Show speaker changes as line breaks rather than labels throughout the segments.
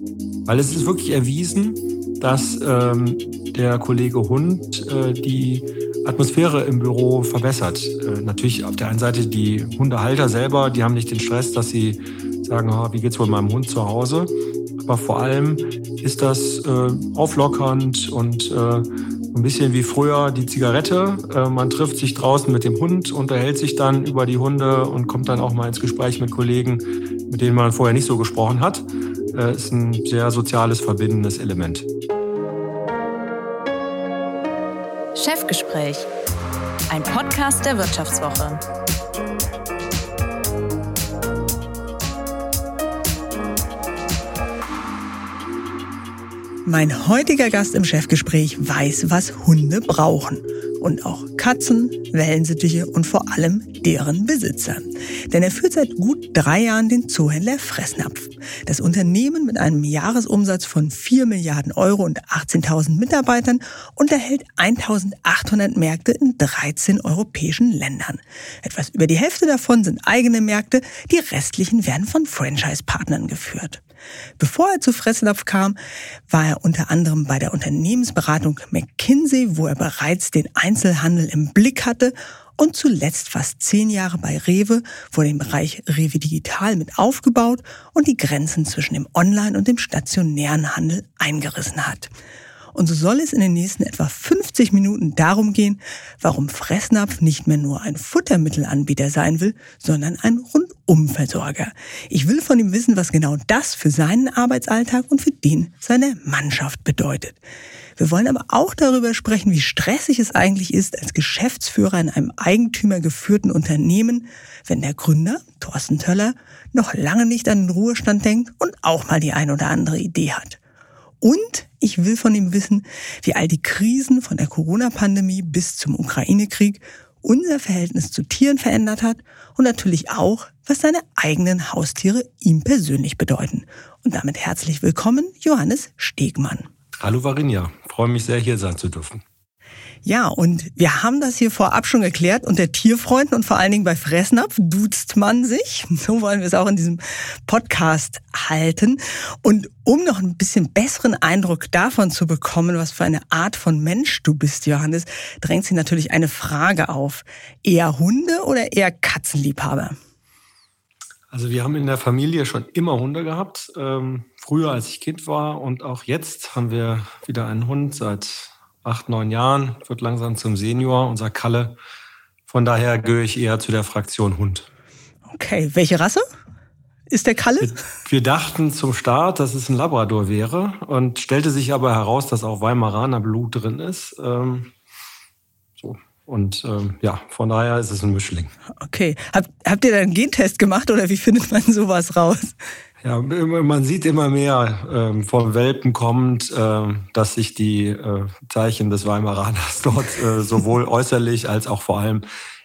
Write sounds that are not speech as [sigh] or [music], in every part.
Weil es ist wirklich erwiesen, dass ähm, der Kollege Hund äh, die Atmosphäre im Büro verbessert. Äh, natürlich auf der einen Seite die Hundehalter selber, die haben nicht den Stress, dass sie sagen, oh, wie geht's wohl meinem Hund zu Hause? Aber vor allem ist das äh, auflockernd und äh, ein bisschen wie früher die Zigarette. Äh, man trifft sich draußen mit dem Hund, unterhält sich dann über die Hunde und kommt dann auch mal ins Gespräch mit Kollegen, mit denen man vorher nicht so gesprochen hat. Äh, ist ein sehr soziales, verbindendes Element.
Chefgespräch, ein Podcast der Wirtschaftswoche.
Mein heutiger Gast im Chefgespräch weiß, was Hunde brauchen. Und auch Katzen, Wellensittiche und vor allem deren Besitzer. Denn er führt seit gut drei Jahren den Zoohändler Fressnapf. Das Unternehmen mit einem Jahresumsatz von 4 Milliarden Euro und 18.000 Mitarbeitern unterhält 1.800 Märkte in 13 europäischen Ländern. Etwas über die Hälfte davon sind eigene Märkte, die restlichen werden von Franchise-Partnern geführt. Bevor er zu Fressnapf kam, war er unter anderem bei der Unternehmensberatung McKinsey, wo er bereits den Einzelhandel im Blick hatte und zuletzt fast zehn Jahre bei Rewe, wo er den Bereich Rewe Digital mit aufgebaut und die Grenzen zwischen dem Online- und dem stationären Handel eingerissen hat. Und so soll es in den nächsten etwa 50 Minuten darum gehen, warum Fressnapf nicht mehr nur ein Futtermittelanbieter sein will, sondern ein Rundumversorger. Ich will von ihm wissen, was genau das für seinen Arbeitsalltag und für den seiner Mannschaft bedeutet. Wir wollen aber auch darüber sprechen, wie stressig es eigentlich ist, als Geschäftsführer in einem eigentümergeführten Unternehmen, wenn der Gründer, Thorsten Töller, noch lange nicht an den Ruhestand denkt und auch mal die ein oder andere Idee hat. Und ich will von ihm wissen, wie all die Krisen von der Corona-Pandemie bis zum Ukraine-Krieg unser Verhältnis zu Tieren verändert hat und natürlich auch, was seine eigenen Haustiere ihm persönlich bedeuten. Und damit herzlich willkommen, Johannes Stegmann.
Hallo Varinja, freue mich sehr, hier sein zu dürfen.
Ja, und wir haben das hier vorab schon geklärt. Unter Tierfreunden und vor allen Dingen bei Fressnapf duzt man sich. [laughs] So wollen wir es auch in diesem Podcast halten. Und um noch ein bisschen besseren Eindruck davon zu bekommen, was für eine Art von Mensch du bist, Johannes, drängt sich natürlich eine Frage auf. Eher Hunde oder eher Katzenliebhaber?
Also wir haben in der Familie schon immer Hunde gehabt. Ähm, früher, als ich Kind war und auch jetzt haben wir wieder einen Hund seit acht, neun Jahren, wird langsam zum Senior, unser Kalle. Von daher gehöre ich eher zu der Fraktion Hund.
Okay, welche Rasse ist der Kalle?
Wir, wir dachten zum Start, dass es ein Labrador wäre und stellte sich aber heraus, dass auch Weimaraner Blut drin ist. Ähm, so. Und ähm, ja, von daher ist es ein Mischling.
Okay. Hab, habt ihr da einen Gentest gemacht oder wie findet man sowas raus?
Ja, man sieht immer mehr ähm, vom Welpen kommt, äh, dass sich die äh, Zeichen des Weimaraners [laughs] dort äh, sowohl äußerlich als auch vor allem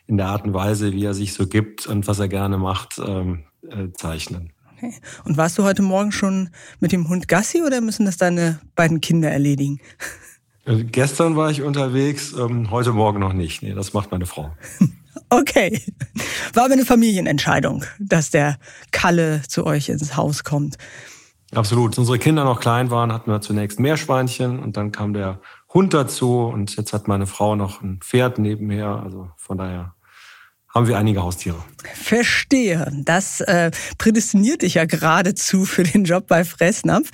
in der Art und Weise, wie er sich so gibt und was er gerne macht, ähm, äh, zeichnen.
Okay. Und warst du heute Morgen schon mit dem Hund Gassi oder müssen das deine beiden Kinder erledigen?
Äh, gestern war ich unterwegs, ähm, heute Morgen noch nicht. Nee, das macht meine Frau. [laughs]
Okay. War aber eine Familienentscheidung, dass der Kalle zu euch ins Haus kommt.
Absolut. Als unsere Kinder noch klein waren, hatten wir zunächst Meerschweinchen und dann kam der Hund dazu und jetzt hat meine Frau noch ein Pferd nebenher. Also von daher haben wir einige Haustiere.
Verstehe. Das äh, prädestiniert dich ja geradezu für den Job bei Fressnapf.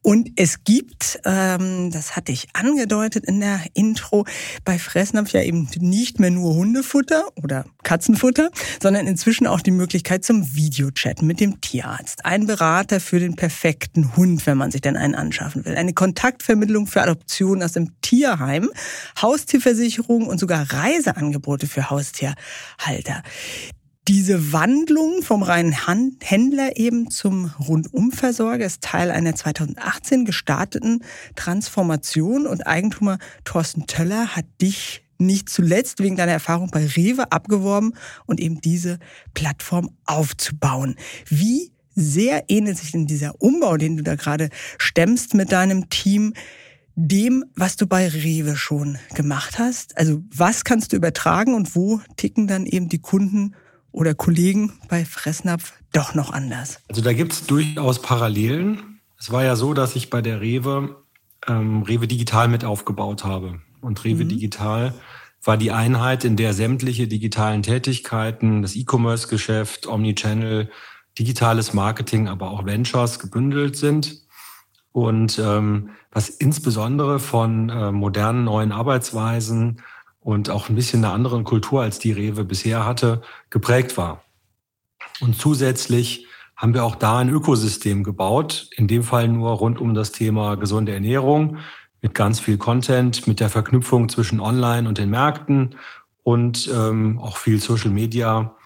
Und es gibt, ähm, das hatte ich angedeutet in der Intro, bei Fressnapf ja eben nicht mehr nur Hundefutter oder Katzenfutter, sondern inzwischen auch die Möglichkeit zum Videochat mit dem Tierarzt. Ein Berater für den perfekten Hund, wenn man sich denn einen anschaffen will. Eine Kontaktvermittlung für Adoptionen aus dem Tierheim, Haustierversicherung und sogar Reiseangebote für Haustierhalter. Diese Wandlung vom reinen Händler eben zum Rundumversorger ist Teil einer 2018 gestarteten Transformation und Eigentümer Thorsten Töller hat dich nicht zuletzt wegen deiner Erfahrung bei Rewe abgeworben und eben diese Plattform aufzubauen. Wie sehr ähnelt sich denn dieser Umbau, den du da gerade stemmst mit deinem Team, dem, was du bei Rewe schon gemacht hast? Also was kannst du übertragen und wo ticken dann eben die Kunden oder Kollegen bei Fressnapf doch noch anders?
Also da gibt es durchaus Parallelen. Es war ja so, dass ich bei der Rewe ähm, Rewe Digital mit aufgebaut habe. Und Rewe mhm. Digital war die Einheit, in der sämtliche digitalen Tätigkeiten, das E-Commerce-Geschäft, Omnichannel, digitales Marketing, aber auch Ventures gebündelt sind. Und ähm, was insbesondere von äh, modernen neuen Arbeitsweisen und auch ein bisschen einer anderen Kultur, als die Rewe bisher hatte, geprägt war. Und zusätzlich haben wir auch da ein Ökosystem gebaut, in dem Fall nur rund um das Thema gesunde Ernährung, mit ganz viel Content, mit der Verknüpfung zwischen Online und den Märkten und ähm, auch viel Social Media.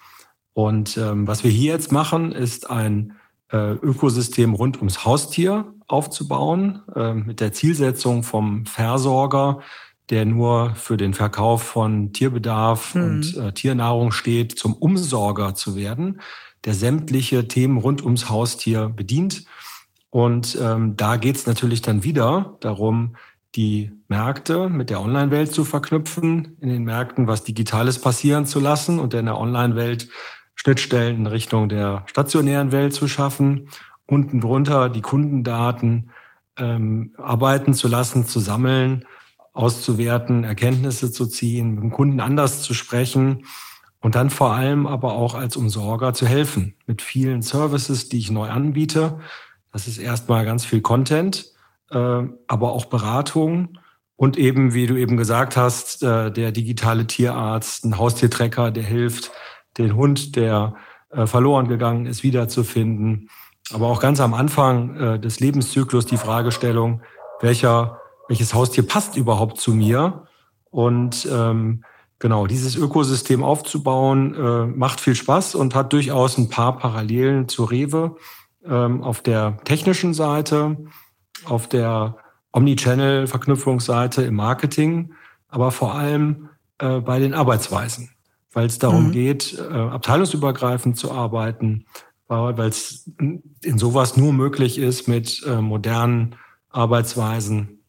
Und ähm, was wir hier jetzt machen, ist ein äh, Ökosystem rund ums Haustier aufzubauen, äh, mit der Zielsetzung vom Versorger, der nur für den Verkauf von Tierbedarf mhm. und äh, Tiernahrung steht, zum Umsorger zu werden, der sämtliche Themen rund ums Haustier bedient. Und ähm, da geht es natürlich dann wieder darum, die Märkte mit der Online-Welt zu verknüpfen, in den Märkten was Digitales passieren zu lassen und in der Online-Welt Schnittstellen in Richtung der stationären Welt zu schaffen, unten drunter die Kundendaten ähm, arbeiten zu lassen, zu sammeln, auszuwerten, Erkenntnisse zu ziehen, mit dem Kunden anders zu sprechen und dann vor allem aber auch als Umsorger zu helfen mit vielen Services, die ich neu anbiete. Das ist erstmal ganz viel Content, äh, aber auch Beratung und eben, wie du eben gesagt hast, äh, der digitale Tierarzt, ein Haustiertrecker, der hilft, den Hund, der äh, verloren gegangen ist, wiederzufinden. Aber auch ganz am Anfang äh, des Lebenszyklus die Fragestellung, welcher, welches Haustier passt überhaupt zu mir? Und ähm, genau, dieses Ökosystem aufzubauen, äh, macht viel Spaß und hat durchaus ein paar Parallelen zu Rewe ähm, auf der technischen Seite, auf der Omnichannel-Verknüpfungsseite im Marketing, aber vor allem äh, bei den Arbeitsweisen weil es darum mhm. geht, äh, abteilungsübergreifend zu arbeiten, weil es in sowas nur möglich ist mit äh, modernen Arbeitsweisen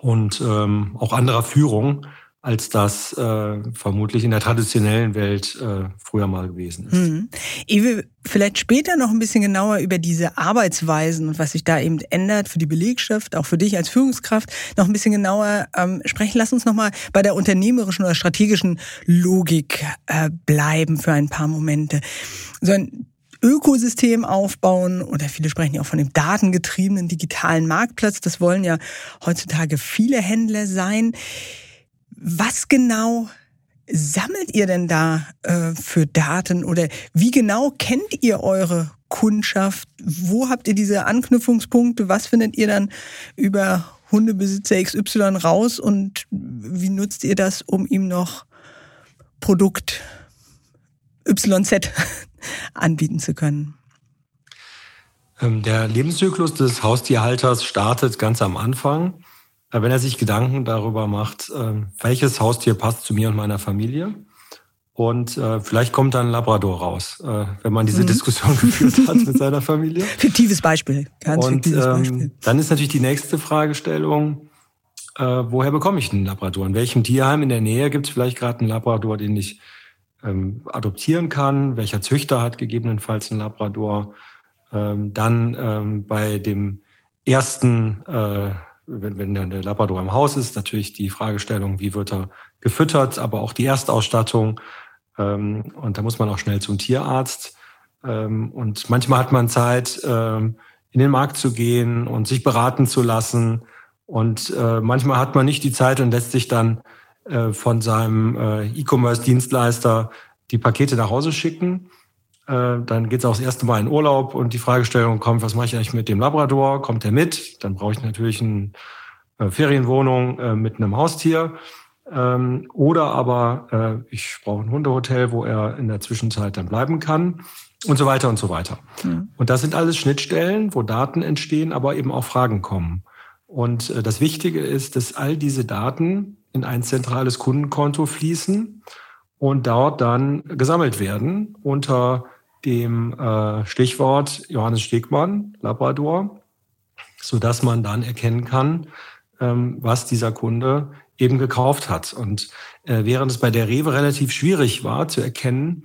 und ähm, auch anderer Führung als das äh, vermutlich in der traditionellen Welt äh, früher mal gewesen ist.
Mhm. Will vielleicht später noch ein bisschen genauer über diese Arbeitsweisen und was sich da eben ändert für die Belegschaft, auch für dich als Führungskraft, noch ein bisschen genauer ähm, sprechen. Lass uns noch mal bei der unternehmerischen oder strategischen Logik äh, bleiben für ein paar Momente. So ein Ökosystem aufbauen oder viele sprechen ja auch von dem datengetriebenen digitalen Marktplatz. Das wollen ja heutzutage viele Händler sein. Was genau sammelt ihr denn da äh, für Daten oder wie genau kennt ihr eure Kundschaft? Wo habt ihr diese Anknüpfungspunkte? Was findet ihr dann über Hundebesitzer XY raus und wie nutzt ihr das, um ihm noch Produkt YZ [laughs] anbieten zu können?
Ähm, der Lebenszyklus des Haustierhalters startet ganz am Anfang wenn er sich Gedanken darüber macht, ähm, welches Haustier passt zu mir und meiner Familie. Und äh, vielleicht kommt dann ein Labrador raus, äh, wenn man diese mhm. Diskussion [laughs] geführt hat mit seiner Familie. [laughs]
Fiktives Beispiel,
ganz und, fiktives ähm, Beispiel. Dann ist natürlich die nächste Fragestellung, äh, woher bekomme ich einen Labrador? In welchem Tierheim in der Nähe gibt es vielleicht gerade einen Labrador, den ich ähm, adoptieren kann? Welcher Züchter hat gegebenenfalls einen Labrador? Ähm, dann ähm, bei dem ersten äh, wenn, wenn der Labrador im Haus ist, natürlich die Fragestellung, wie wird er gefüttert, aber auch die Erstausstattung. Ähm, und da muss man auch schnell zum Tierarzt. Ähm, und manchmal hat man Zeit, ähm, in den Markt zu gehen und sich beraten zu lassen. Und äh, manchmal hat man nicht die Zeit und lässt sich dann äh, von seinem äh, E-Commerce-Dienstleister die Pakete nach Hause schicken. Äh, dann geht es auch das erste Mal in Urlaub und die Fragestellung kommt, was mache ich eigentlich mit dem Labrador? Kommt er mit? Dann brauche ich natürlich eine äh, Ferienwohnung äh, mit einem Haustier. Ähm, oder aber ich brauche ein Hundehotel, wo er in der Zwischenzeit dann bleiben kann und so weiter und so weiter. Mhm. Und das sind alles Schnittstellen, wo Daten entstehen, aber eben auch Fragen kommen. Und das Wichtige ist, dass all diese Daten in ein zentrales Kundenkonto fließen und dort dann gesammelt werden unter dem äh, Stichwort Johannes Stegmann, Labrador, so dass man dann erkennen kann, ähm, was dieser Kunde eben gekauft hat. Und äh, während es bei der Rewe relativ schwierig war zu erkennen,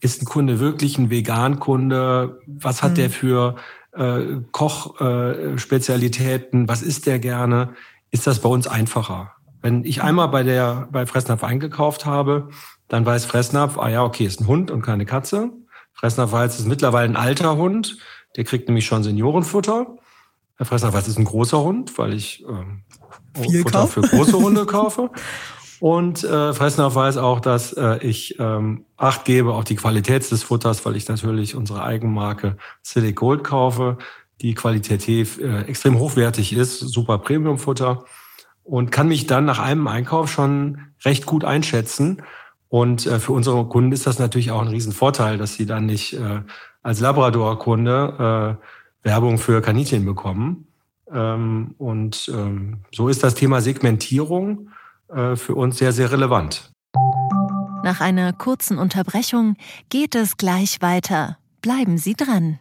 ist ein Kunde wirklich ein Vegan-Kunde? Was hat mhm. der für äh, Kochspezialitäten, äh, was isst der gerne, ist das bei uns einfacher. Wenn ich einmal bei der bei Fressnapf eingekauft habe, dann weiß Fressnapf, ah ja, okay, ist ein Hund und keine Katze. Fressnapf weiß, ist mittlerweile ein alter Hund, der kriegt nämlich schon Seniorenfutter. Herr Fressnapf weiß, ist ein großer Hund, weil ich ähm,
Viel
Futter
kaufen?
für große Hunde [laughs] kaufe. Und äh, Fressnapf weiß auch, dass äh, ich ähm, Acht gebe auf die Qualität des Futters, weil ich natürlich unsere Eigenmarke Silly Gold kaufe, die qualitativ äh, extrem hochwertig ist, super Premium-Futter und kann mich dann nach einem Einkauf schon recht gut einschätzen. Und äh, für unsere Kunden ist das natürlich auch ein Riesenvorteil, dass sie dann nicht äh, als Labrador-Kunde äh, Werbung für Kaninchen bekommen. Ähm, und ähm, so ist das Thema Segmentierung äh, für uns sehr, sehr relevant.
Nach einer kurzen Unterbrechung geht es gleich weiter. Bleiben Sie dran.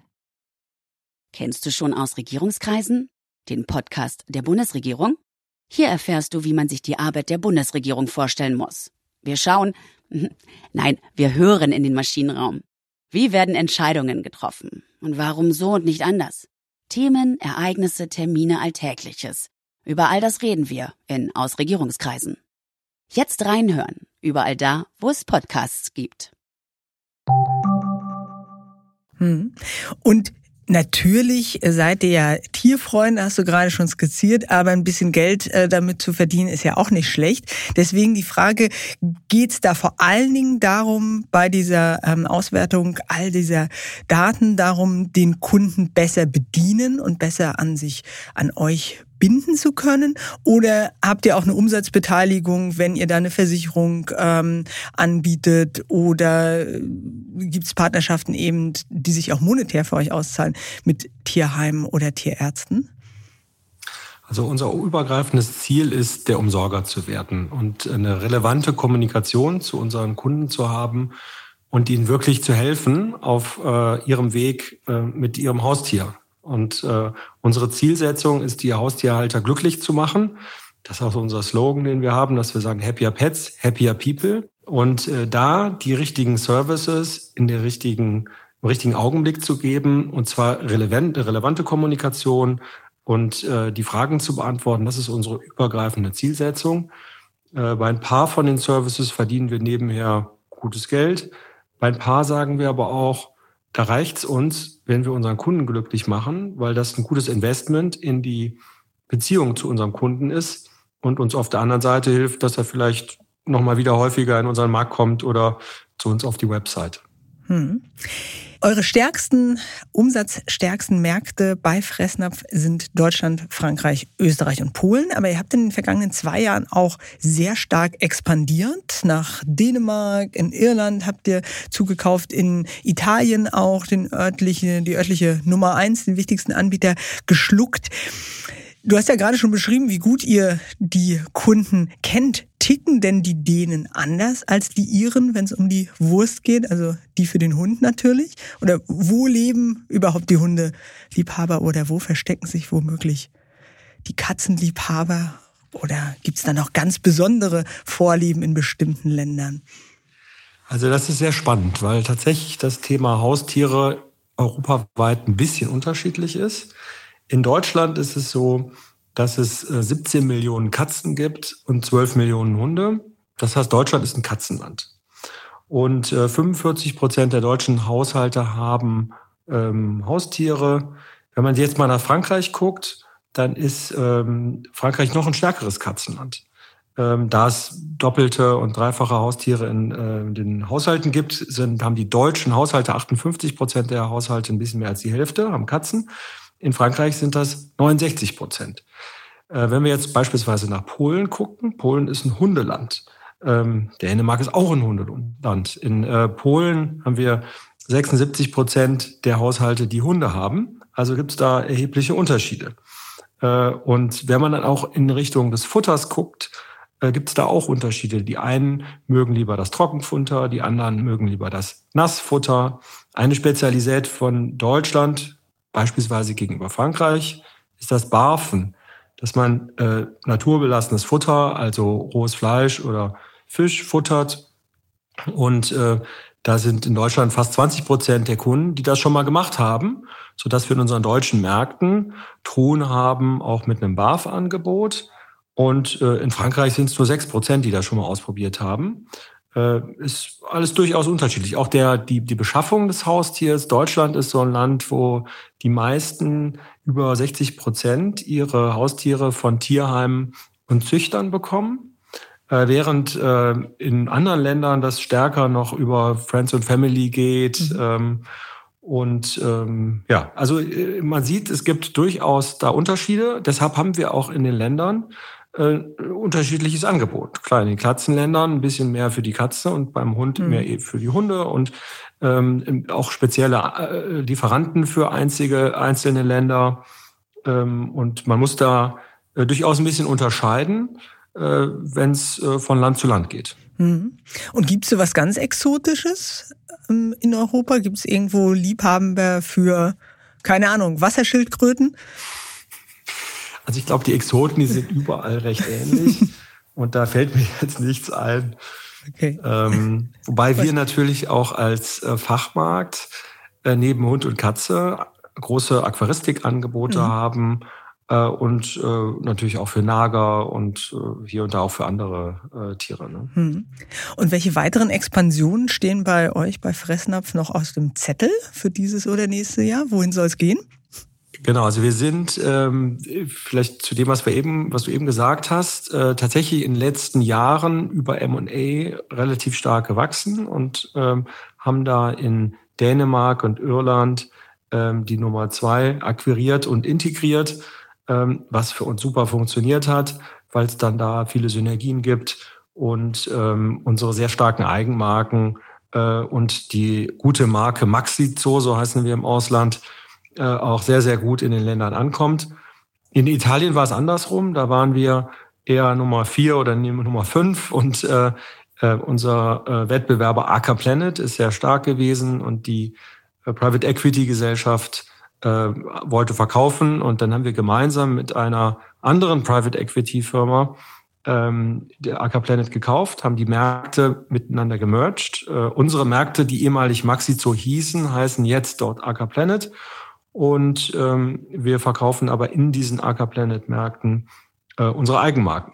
Kennst du schon aus Regierungskreisen? Den Podcast der Bundesregierung? Hier erfährst du, wie man sich die Arbeit der Bundesregierung vorstellen muss. Wir schauen, nein, wir hören in den Maschinenraum. Wie werden Entscheidungen getroffen? Und warum so und nicht anders? Themen, Ereignisse, Termine, Alltägliches. Über all das reden wir in Aus Regierungskreisen. Jetzt reinhören, überall da, wo es Podcasts gibt.
Hm. Und Natürlich seid ihr ja Tierfreunde, hast du gerade schon skizziert, aber ein bisschen Geld äh, damit zu verdienen ist ja auch nicht schlecht. Deswegen die Frage, geht's da vor allen Dingen darum, bei dieser ähm, Auswertung all dieser Daten darum, den Kunden besser bedienen und besser an sich, an euch binden zu können? Oder habt ihr auch eine Umsatzbeteiligung, wenn ihr da eine Versicherung ähm, anbietet? Oder äh, gibt es Partnerschaften eben, die sich auch monetär für euch auszahlen mit Tierheimen oder Tierärzten?
Also unser übergreifendes Ziel ist, der Umsorger zu werden und eine relevante Kommunikation zu unseren Kunden zu haben und ihnen wirklich zu helfen auf äh, ihrem Weg äh, mit ihrem Haustier. Und äh, unsere Zielsetzung ist, die Haustierhalter glücklich zu machen. Das ist auch unser Slogan, den wir haben, dass wir sagen, happier pets, happier people. Und äh, da die richtigen Services in der richtigen, im richtigen Augenblick zu geben, und zwar relevant, relevante Kommunikation und äh, die Fragen zu beantworten, das ist unsere übergreifende Zielsetzung. Äh, bei ein paar von den Services verdienen wir nebenher gutes Geld. Bei ein paar sagen wir aber auch, da reicht's uns, wenn wir unseren Kunden glücklich machen, weil das ein gutes Investment in die Beziehung zu unserem Kunden ist und uns auf der anderen Seite hilft, dass er vielleicht nochmal wieder häufiger in unseren Markt kommt oder zu uns auf die Website.
Hm. Eure stärksten, umsatzstärksten Märkte bei Fressnapf sind Deutschland, Frankreich, Österreich und Polen. Aber ihr habt in den vergangenen zwei Jahren auch sehr stark expandiert. Nach Dänemark, in Irland habt ihr zugekauft, in Italien auch den örtliche, die örtliche Nummer eins, den wichtigsten Anbieter geschluckt. Du hast ja gerade schon beschrieben, wie gut ihr die Kunden kennt. Ticken denn die Dänen anders als die Iren, wenn es um die Wurst geht? Also die für den Hund natürlich? Oder wo leben überhaupt die Hundeliebhaber oder wo verstecken sich womöglich die Katzenliebhaber? Oder gibt es da noch ganz besondere Vorlieben in bestimmten Ländern?
Also das ist sehr spannend, weil tatsächlich das Thema Haustiere europaweit ein bisschen unterschiedlich ist. In Deutschland ist es so, dass es 17 äh, Millionen Katzen gibt und 12 Millionen Hunde. Das heißt, Deutschland ist ein Katzenland. Und 45 äh, Prozent der deutschen Haushalte haben ähm, Haustiere. Wenn man jetzt mal nach Frankreich guckt, dann ist ähm, Frankreich noch ein stärkeres Katzenland. Ähm, da es doppelte und dreifache Haustiere in, äh, den Haushalten gibt, sind, haben die deutschen Haushalte 58 Prozent der Haushalte ein bisschen mehr als die Hälfte, haben Katzen. In Frankreich sind das 69 Prozent. Äh, wenn wir jetzt beispielsweise nach Polen gucken, Polen ist ein Hundeland. Ähm, Dänemark ist auch ein Hundeland. In äh, Polen haben wir 76 Prozent der Haushalte, die Hunde haben. Also gibt es da erhebliche Unterschiede. Äh, und wenn man dann auch in Richtung des Futters guckt, gibt es da auch Unterschiede. Die einen mögen lieber das Trockenfutter, die anderen mögen lieber das Nassfutter. Eine Spezialität von Deutschland beispielsweise gegenüber Frankreich, ist das Barfen, dass man äh, naturbelassenes Futter, also rohes Fleisch oder Fisch futtert. Und äh, Da sind in Deutschland fast 20 Prozent der Kunden, die das schon mal gemacht haben, so dass wir in unseren deutschen Märkten Truhen haben, auch mit einem BAF-Angebot. Und äh, in Frankreich sind es nur sechs Prozent, die das schon mal ausprobiert haben. Äh, ist alles durchaus unterschiedlich. Auch der, die, die Beschaffung des Haustiers. Deutschland ist so ein Land, wo die meisten über 60 Prozent ihre Haustiere von Tierheimen und Züchtern bekommen. Äh, während äh, in anderen Ländern das stärker noch über Friends and Family geht. Mhm. Ähm, und ähm, ja, also äh, man sieht, es gibt durchaus da Unterschiede. Deshalb haben wir auch in den Ländern äh, unterschiedliches Angebot. Klar, in den Katzenländern ein bisschen mehr für die Katze und beim Hund mhm. mehr für die Hunde und ähm, auch spezielle äh, Lieferanten für einzige, einzelne Länder. Ähm, und man muss da äh, durchaus ein bisschen unterscheiden, äh, wenn es äh, von Land zu Land geht.
Mhm. Und gibt es so was ganz Exotisches ähm, in Europa? Gibt es irgendwo Liebhaber für, keine Ahnung, Wasserschildkröten?
Also ich glaube, die Exoten, die sind überall recht ähnlich. [laughs] Und da fällt mir jetzt nichts ein. Okay. Ähm, wobei wir natürlich auch als äh, Fachmarkt äh, neben Hund und Katze große Aquaristikangebote mhm. haben äh, und äh, natürlich auch für Nager und äh, hier und da auch für andere äh, Tiere. Ne? Mhm.
Und welche weiteren Expansionen stehen bei euch bei Fressnapf noch aus dem Zettel für dieses oder nächste Jahr? Wohin soll es gehen?
Genau, also wir sind ähm, vielleicht zu dem, was wir eben, was du eben gesagt hast, äh, tatsächlich in den letzten Jahren über M&A relativ stark gewachsen und ähm, haben da in Dänemark und Irland ähm, die Nummer zwei akquiriert und integriert, ähm, was für uns super funktioniert hat, weil es dann da viele Synergien gibt und ähm, unsere sehr starken Eigenmarken äh, und die gute Marke Maxi-Zoo, so heißen wir im Ausland, äh, auch sehr, sehr gut in den Ländern ankommt. In Italien war es andersrum. Da waren wir eher Nummer vier oder Nummer fünf und äh, äh, unser äh, Wettbewerber Aker Planet ist sehr stark gewesen und die äh, Private Equity Gesellschaft äh, wollte verkaufen und dann haben wir gemeinsam mit einer anderen Private Equity Firma ähm, der Aker Planet gekauft, haben die Märkte miteinander gemerged. Äh, unsere Märkte, die ehemalig Maxi-Zoo hießen, heißen jetzt dort Aker Planet und ähm, wir verkaufen aber in diesen Aker Planet Märkten äh, unsere Eigenmarken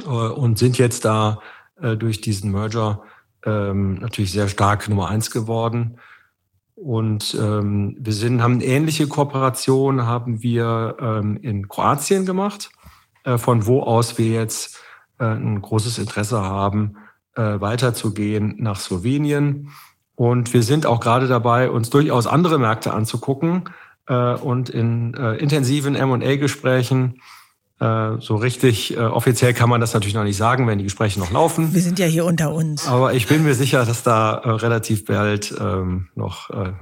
äh, und sind jetzt da äh, durch diesen Merger ähm, natürlich sehr stark Nummer eins geworden. Und ähm, wir sind, haben eine ähnliche Kooperation haben wir ähm, in Kroatien gemacht, äh, von wo aus wir jetzt äh, ein großes Interesse haben, äh, weiterzugehen nach Slowenien. Und wir sind auch gerade dabei, uns durchaus andere Märkte anzugucken äh, und in äh, intensiven MA-Gesprächen äh, so richtig äh, offiziell kann man das natürlich noch nicht sagen, wenn die Gespräche noch laufen.
Wir sind ja hier unter uns.
Aber ich bin mir sicher, dass da äh, relativ bald ähm, noch äh,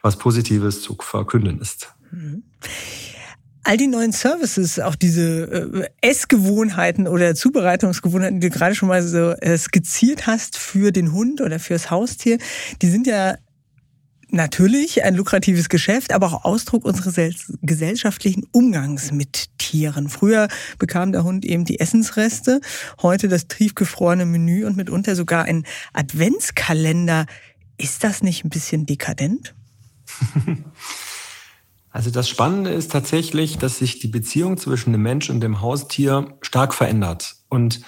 was Positives zu verkünden ist. Mhm
all die neuen Services, auch diese äh, Essgewohnheiten oder Zubereitungsgewohnheiten, die du gerade schon mal so äh, skizziert hast für den Hund oder fürs Haustier, die sind ja natürlich ein lukratives Geschäft, aber auch Ausdruck unseres gesellschaftlichen Umgangs mit Tieren. Früher bekam der Hund eben die Essensreste, heute das tiefgefrorene Menü und mitunter sogar ein Adventskalender. Ist das nicht ein bisschen dekadent? [laughs]
Also das Spannende ist tatsächlich, dass sich die Beziehung zwischen dem Mensch und dem Haustier stark verändert. Und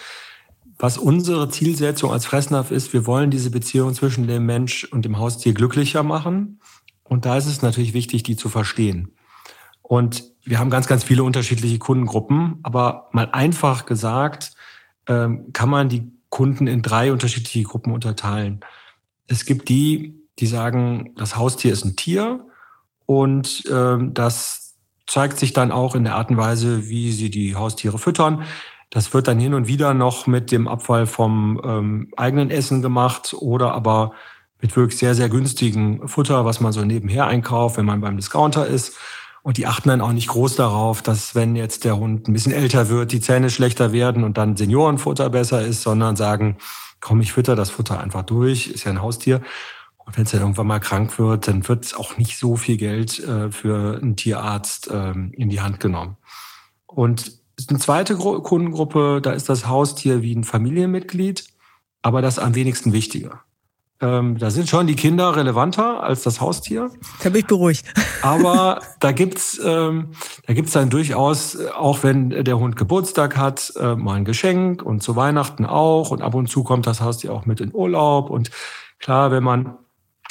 was unsere Zielsetzung als Fressnapf ist, wir wollen diese Beziehung zwischen dem Mensch und dem Haustier glücklicher machen. Und da ist es natürlich wichtig, die zu verstehen. Und wir haben ganz, ganz viele unterschiedliche Kundengruppen, aber mal einfach gesagt, ähm, kann man die Kunden in drei unterschiedliche Gruppen unterteilen. Es gibt die, die sagen, das Haustier ist ein Tier und ähm, das zeigt sich dann auch in der Art und Weise, wie sie die Haustiere füttern. Das wird dann hin und wieder noch mit dem Abfall vom ähm, eigenen Essen gemacht oder aber mit wirklich sehr, sehr günstigen Futter, was man so nebenher einkauft, wenn man beim Discounter ist. Und die achten dann auch nicht groß darauf, dass wenn jetzt der Hund ein bisschen älter wird, die Zähne schlechter werden und dann Seniorenfutter besser ist, sondern sagen, komm, ich fütter das Futter einfach durch, ist ja ein Haustier. Und wenn es dann irgendwann mal krank wird, dann wird auch nicht so viel Geld äh, für einen Tierarzt ähm, in die Hand genommen. Und eine zweite Gru Kundengruppe, da ist das Haustier wie ein Familienmitglied, aber das am wenigsten wichtiger. Ähm, da sind schon die Kinder relevanter als das Haustier.
Da bin ich beruhigt. [laughs]
Aber da gibt's ähm, da gibt's dann durchaus, auch wenn der Hund Geburtstag hat, äh, mal ein Geschenk und zu Weihnachten auch. Und ab und zu kommt das Haustier auch mit in Urlaub. Und klar, wenn man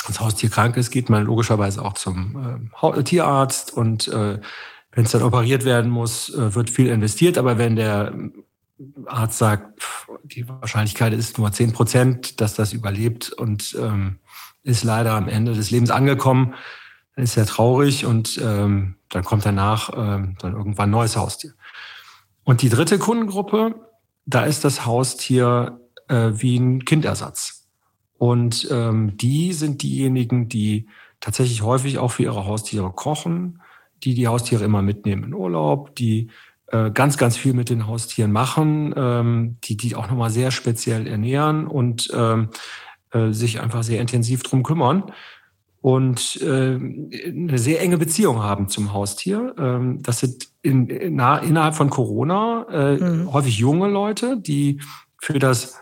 das Haustier krank ist, geht man logischerweise auch zum äh, Tierarzt. Und äh, wenn es dann operiert werden muss, äh, wird viel investiert. Aber wenn der Arzt sagt, die Wahrscheinlichkeit ist nur zehn Prozent, dass das überlebt und ähm, ist leider am Ende des Lebens angekommen, dann ist er traurig und ähm, dann kommt danach ähm, dann irgendwann neues Haustier. Und die dritte Kundengruppe, da ist das Haustier äh, wie ein Kindersatz. Und ähm, die sind diejenigen, die tatsächlich häufig auch für ihre Haustiere kochen, die die Haustiere immer mitnehmen in Urlaub, die äh, ganz, ganz viel mit den Haustieren machen, ähm, die die auch nochmal sehr speziell ernähren und ähm, äh, sich einfach sehr intensiv drum kümmern und äh, eine sehr enge Beziehung haben zum Haustier. Ähm, das sind in, in, innerhalb von Corona äh, mhm. häufig junge Leute, die für das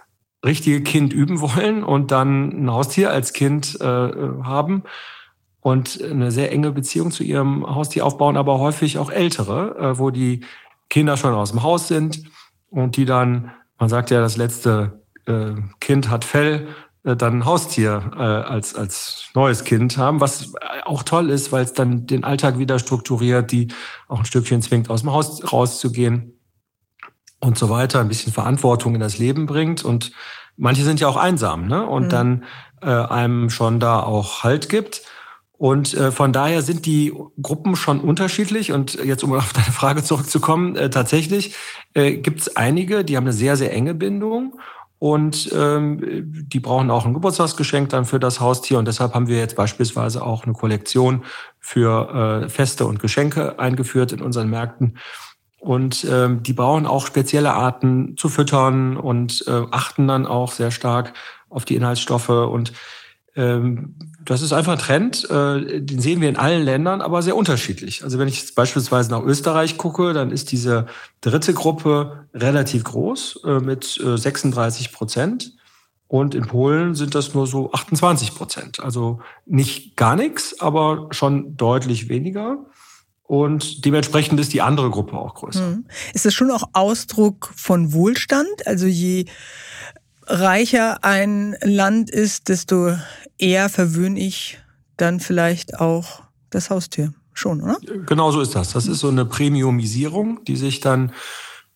richtige Kind üben wollen und dann ein Haustier als Kind äh, haben und eine sehr enge Beziehung zu ihrem Haustier aufbauen, aber häufig auch ältere, äh, wo die Kinder schon aus dem Haus sind und die dann, man sagt ja, das letzte äh, Kind hat Fell, äh, dann ein Haustier äh, als, als neues Kind haben, was auch toll ist, weil es dann den Alltag wieder strukturiert, die auch ein Stückchen zwingt, aus dem Haus rauszugehen und so weiter, ein bisschen Verantwortung in das Leben bringt. Und manche sind ja auch einsam, ne? Und mhm. dann äh, einem schon da auch Halt gibt. Und äh, von daher sind die Gruppen schon unterschiedlich. Und jetzt, um [laughs] auf deine Frage zurückzukommen, äh, tatsächlich äh, gibt es einige, die haben eine sehr, sehr enge Bindung. Und ähm, die brauchen auch ein Geburtstagsgeschenk dann für das Haustier. Und deshalb haben wir jetzt beispielsweise auch eine Kollektion für äh, Feste und Geschenke eingeführt in unseren Märkten. Und ähm, die brauchen auch spezielle Arten zu füttern und äh, achten dann auch sehr stark auf die Inhaltsstoffe. Und ähm, das ist einfach ein Trend, äh, den sehen wir in allen Ländern, aber sehr unterschiedlich. Also wenn ich jetzt beispielsweise nach Österreich gucke, dann ist diese dritte Gruppe relativ groß äh, mit 36 äh, Prozent. Und in Polen sind das nur so 28 Prozent. Also nicht gar nichts, aber schon deutlich weniger. Und dementsprechend ist die andere Gruppe auch größer. Mhm.
Ist das schon auch Ausdruck von Wohlstand? Also je reicher ein Land ist, desto eher verwöhne ich dann vielleicht auch das Haustier. Schon, oder?
Genau so ist das. Das ist so eine Premiumisierung, die sich dann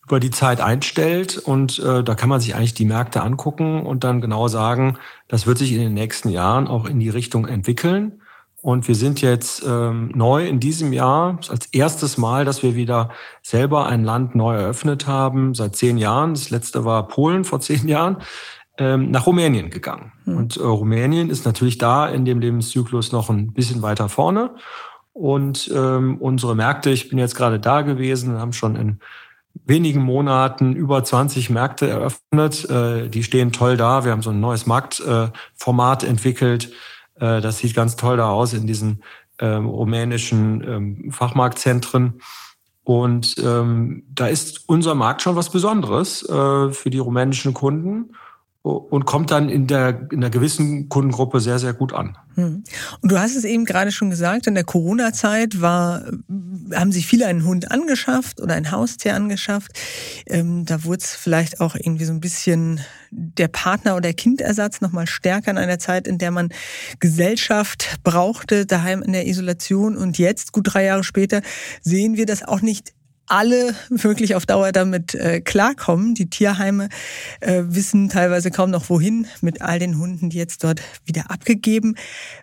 über die Zeit einstellt und äh, da kann man sich eigentlich die Märkte angucken und dann genau sagen, das wird sich in den nächsten Jahren auch in die Richtung entwickeln. Und wir sind jetzt ähm, neu in diesem Jahr, als erstes Mal, dass wir wieder selber ein Land neu eröffnet haben, seit zehn Jahren. Das letzte war Polen vor zehn [laughs] Jahren, ähm, nach Rumänien gegangen. Mhm. Und äh, Rumänien ist natürlich da in dem Lebenszyklus noch ein bisschen weiter vorne. Und ähm, unsere Märkte, ich bin jetzt gerade da gewesen, haben schon in wenigen Monaten über 20 Märkte eröffnet. Äh, die stehen toll da. Wir haben so ein neues Marktformat äh, entwickelt äh, das sieht ganz toll da aus in diesen ähm, rumänischen ähm, Fachmarktzentren. Und ähm, da ist unser Markt schon was Besonderes äh, für die rumänischen Kunden und kommt dann in der in einer gewissen Kundengruppe sehr sehr gut an.
Hm. Und du hast es eben gerade schon gesagt, in der Corona-Zeit war haben sich viele einen Hund angeschafft oder ein Haustier angeschafft. Ähm, da wurde es vielleicht auch irgendwie so ein bisschen der Partner oder Kindersatz noch mal stärker in einer Zeit, in der man Gesellschaft brauchte, daheim in der Isolation. Und jetzt, gut drei Jahre später, sehen wir das auch nicht alle wirklich auf Dauer damit äh, klarkommen. Die Tierheime äh, wissen teilweise kaum noch wohin mit all den Hunden, die jetzt dort wieder abgegeben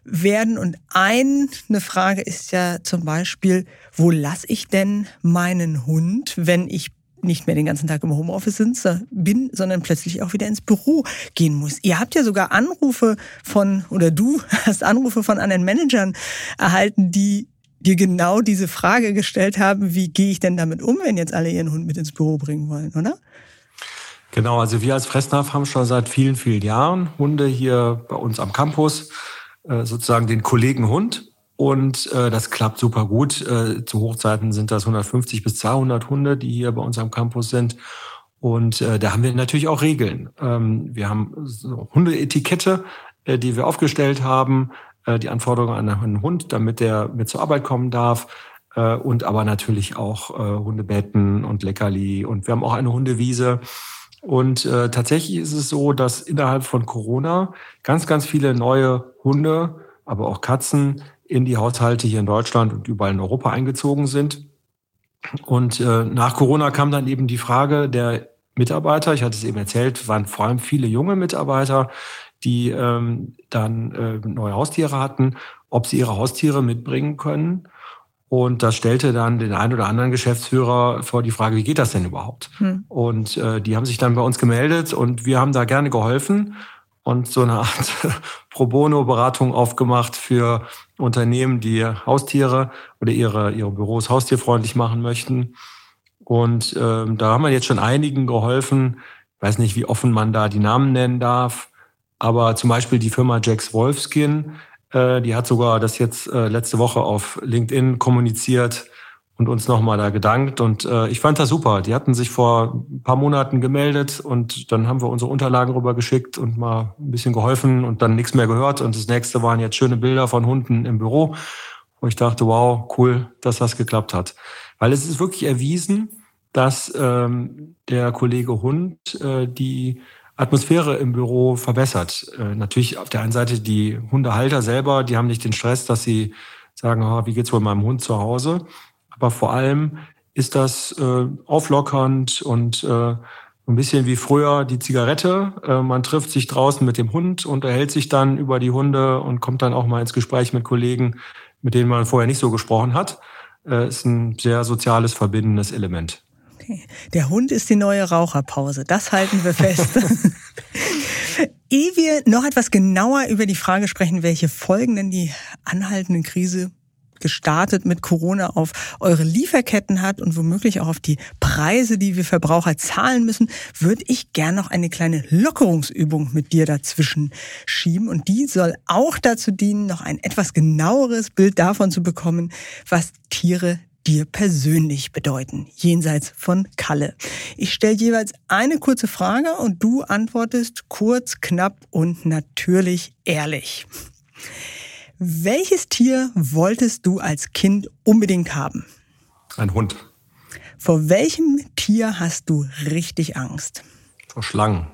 werden. Und eine Frage ist ja zum Beispiel, wo lasse ich denn meinen Hund, wenn ich nicht mehr den ganzen Tag im Homeoffice bin, sondern plötzlich auch wieder ins Büro gehen muss. Ihr habt ja sogar Anrufe von, oder du [laughs] hast Anrufe von anderen Managern erhalten, die dir genau diese Frage gestellt haben, wie gehe ich denn damit um, wenn jetzt alle ihren Hund mit ins Büro bringen wollen, oder?
Genau, also wir als Fressnapf haben schon seit vielen, vielen Jahren Hunde hier bei uns am Campus, äh, sozusagen den Kollegen Hund. Und äh, das klappt super gut. Äh, zu Hochzeiten sind das 150 bis 200 Hunde, die hier bei uns am Campus sind. Und äh, da haben wir natürlich auch Regeln. Ähm, wir haben so Hundeetikette, äh, die wir aufgestellt haben, äh, die Anforderungen an einen Hund, damit der mit zur Arbeit kommen darf. Äh, und aber natürlich auch äh, Hundebetten und Leckerli. Und wir haben auch eine Hundewiese. Und äh, tatsächlich ist es so, dass innerhalb von Corona ganz, ganz viele neue Hunde, aber auch Katzen in die Haushalte hier in Deutschland und überall in Europa eingezogen sind. Und äh, nach Corona kam dann eben die Frage der Mitarbeiter, ich hatte es eben erzählt, waren vor allem viele junge Mitarbeiter, die ähm, dann äh, neue Haustiere hatten, ob sie ihre Haustiere mitbringen können. Und das stellte dann den einen oder anderen Geschäftsführer vor die Frage, wie geht das denn überhaupt? Hm. Und äh, die haben sich dann bei uns gemeldet und wir haben da gerne geholfen und so eine Art [laughs] Pro Bono-Beratung aufgemacht für Unternehmen, die Haustiere oder ihre, ihre Büros haustierfreundlich machen möchten. Und ähm, da haben wir jetzt schon einigen geholfen. Ich weiß nicht, wie offen man da die Namen nennen darf. Aber zum Beispiel die Firma Jax Wolfskin, äh, die hat sogar das jetzt äh, letzte Woche auf LinkedIn kommuniziert und uns nochmal da gedankt. Und äh, ich fand das super. Die hatten sich vor ein paar Monaten gemeldet und dann haben wir unsere Unterlagen rüber geschickt und mal ein bisschen geholfen und dann nichts mehr gehört. Und das nächste waren jetzt schöne Bilder von Hunden im Büro, wo ich dachte, wow, cool, dass das geklappt hat. Weil es ist wirklich erwiesen, dass ähm, der Kollege Hund äh, die Atmosphäre im Büro verbessert. Äh, natürlich auf der einen Seite die Hundehalter selber, die haben nicht den Stress, dass sie sagen, oh, wie geht's wohl meinem Hund zu Hause? Aber vor allem ist das äh, auflockernd und äh, ein bisschen wie früher die Zigarette. Äh, man trifft sich draußen mit dem Hund, unterhält sich dann über die Hunde und kommt dann auch mal ins Gespräch mit Kollegen, mit denen man vorher nicht so gesprochen hat. Äh, ist ein sehr soziales, verbindendes Element.
Okay. Der Hund ist die neue Raucherpause. Das halten wir fest. [laughs] Ehe wir noch etwas genauer über die Frage sprechen, welche Folgen denn die anhaltende Krise gestartet mit Corona auf eure Lieferketten hat und womöglich auch auf die Preise, die wir Verbraucher zahlen müssen, würde ich gern noch eine kleine Lockerungsübung mit dir dazwischen schieben. Und die soll auch dazu dienen, noch ein etwas genaueres Bild davon zu bekommen, was Tiere dir persönlich bedeuten, jenseits von Kalle. Ich stelle jeweils eine kurze Frage und du antwortest kurz, knapp und natürlich ehrlich. Welches Tier wolltest du als Kind unbedingt haben?
Ein Hund.
Vor welchem Tier hast du richtig Angst?
Vor Schlangen.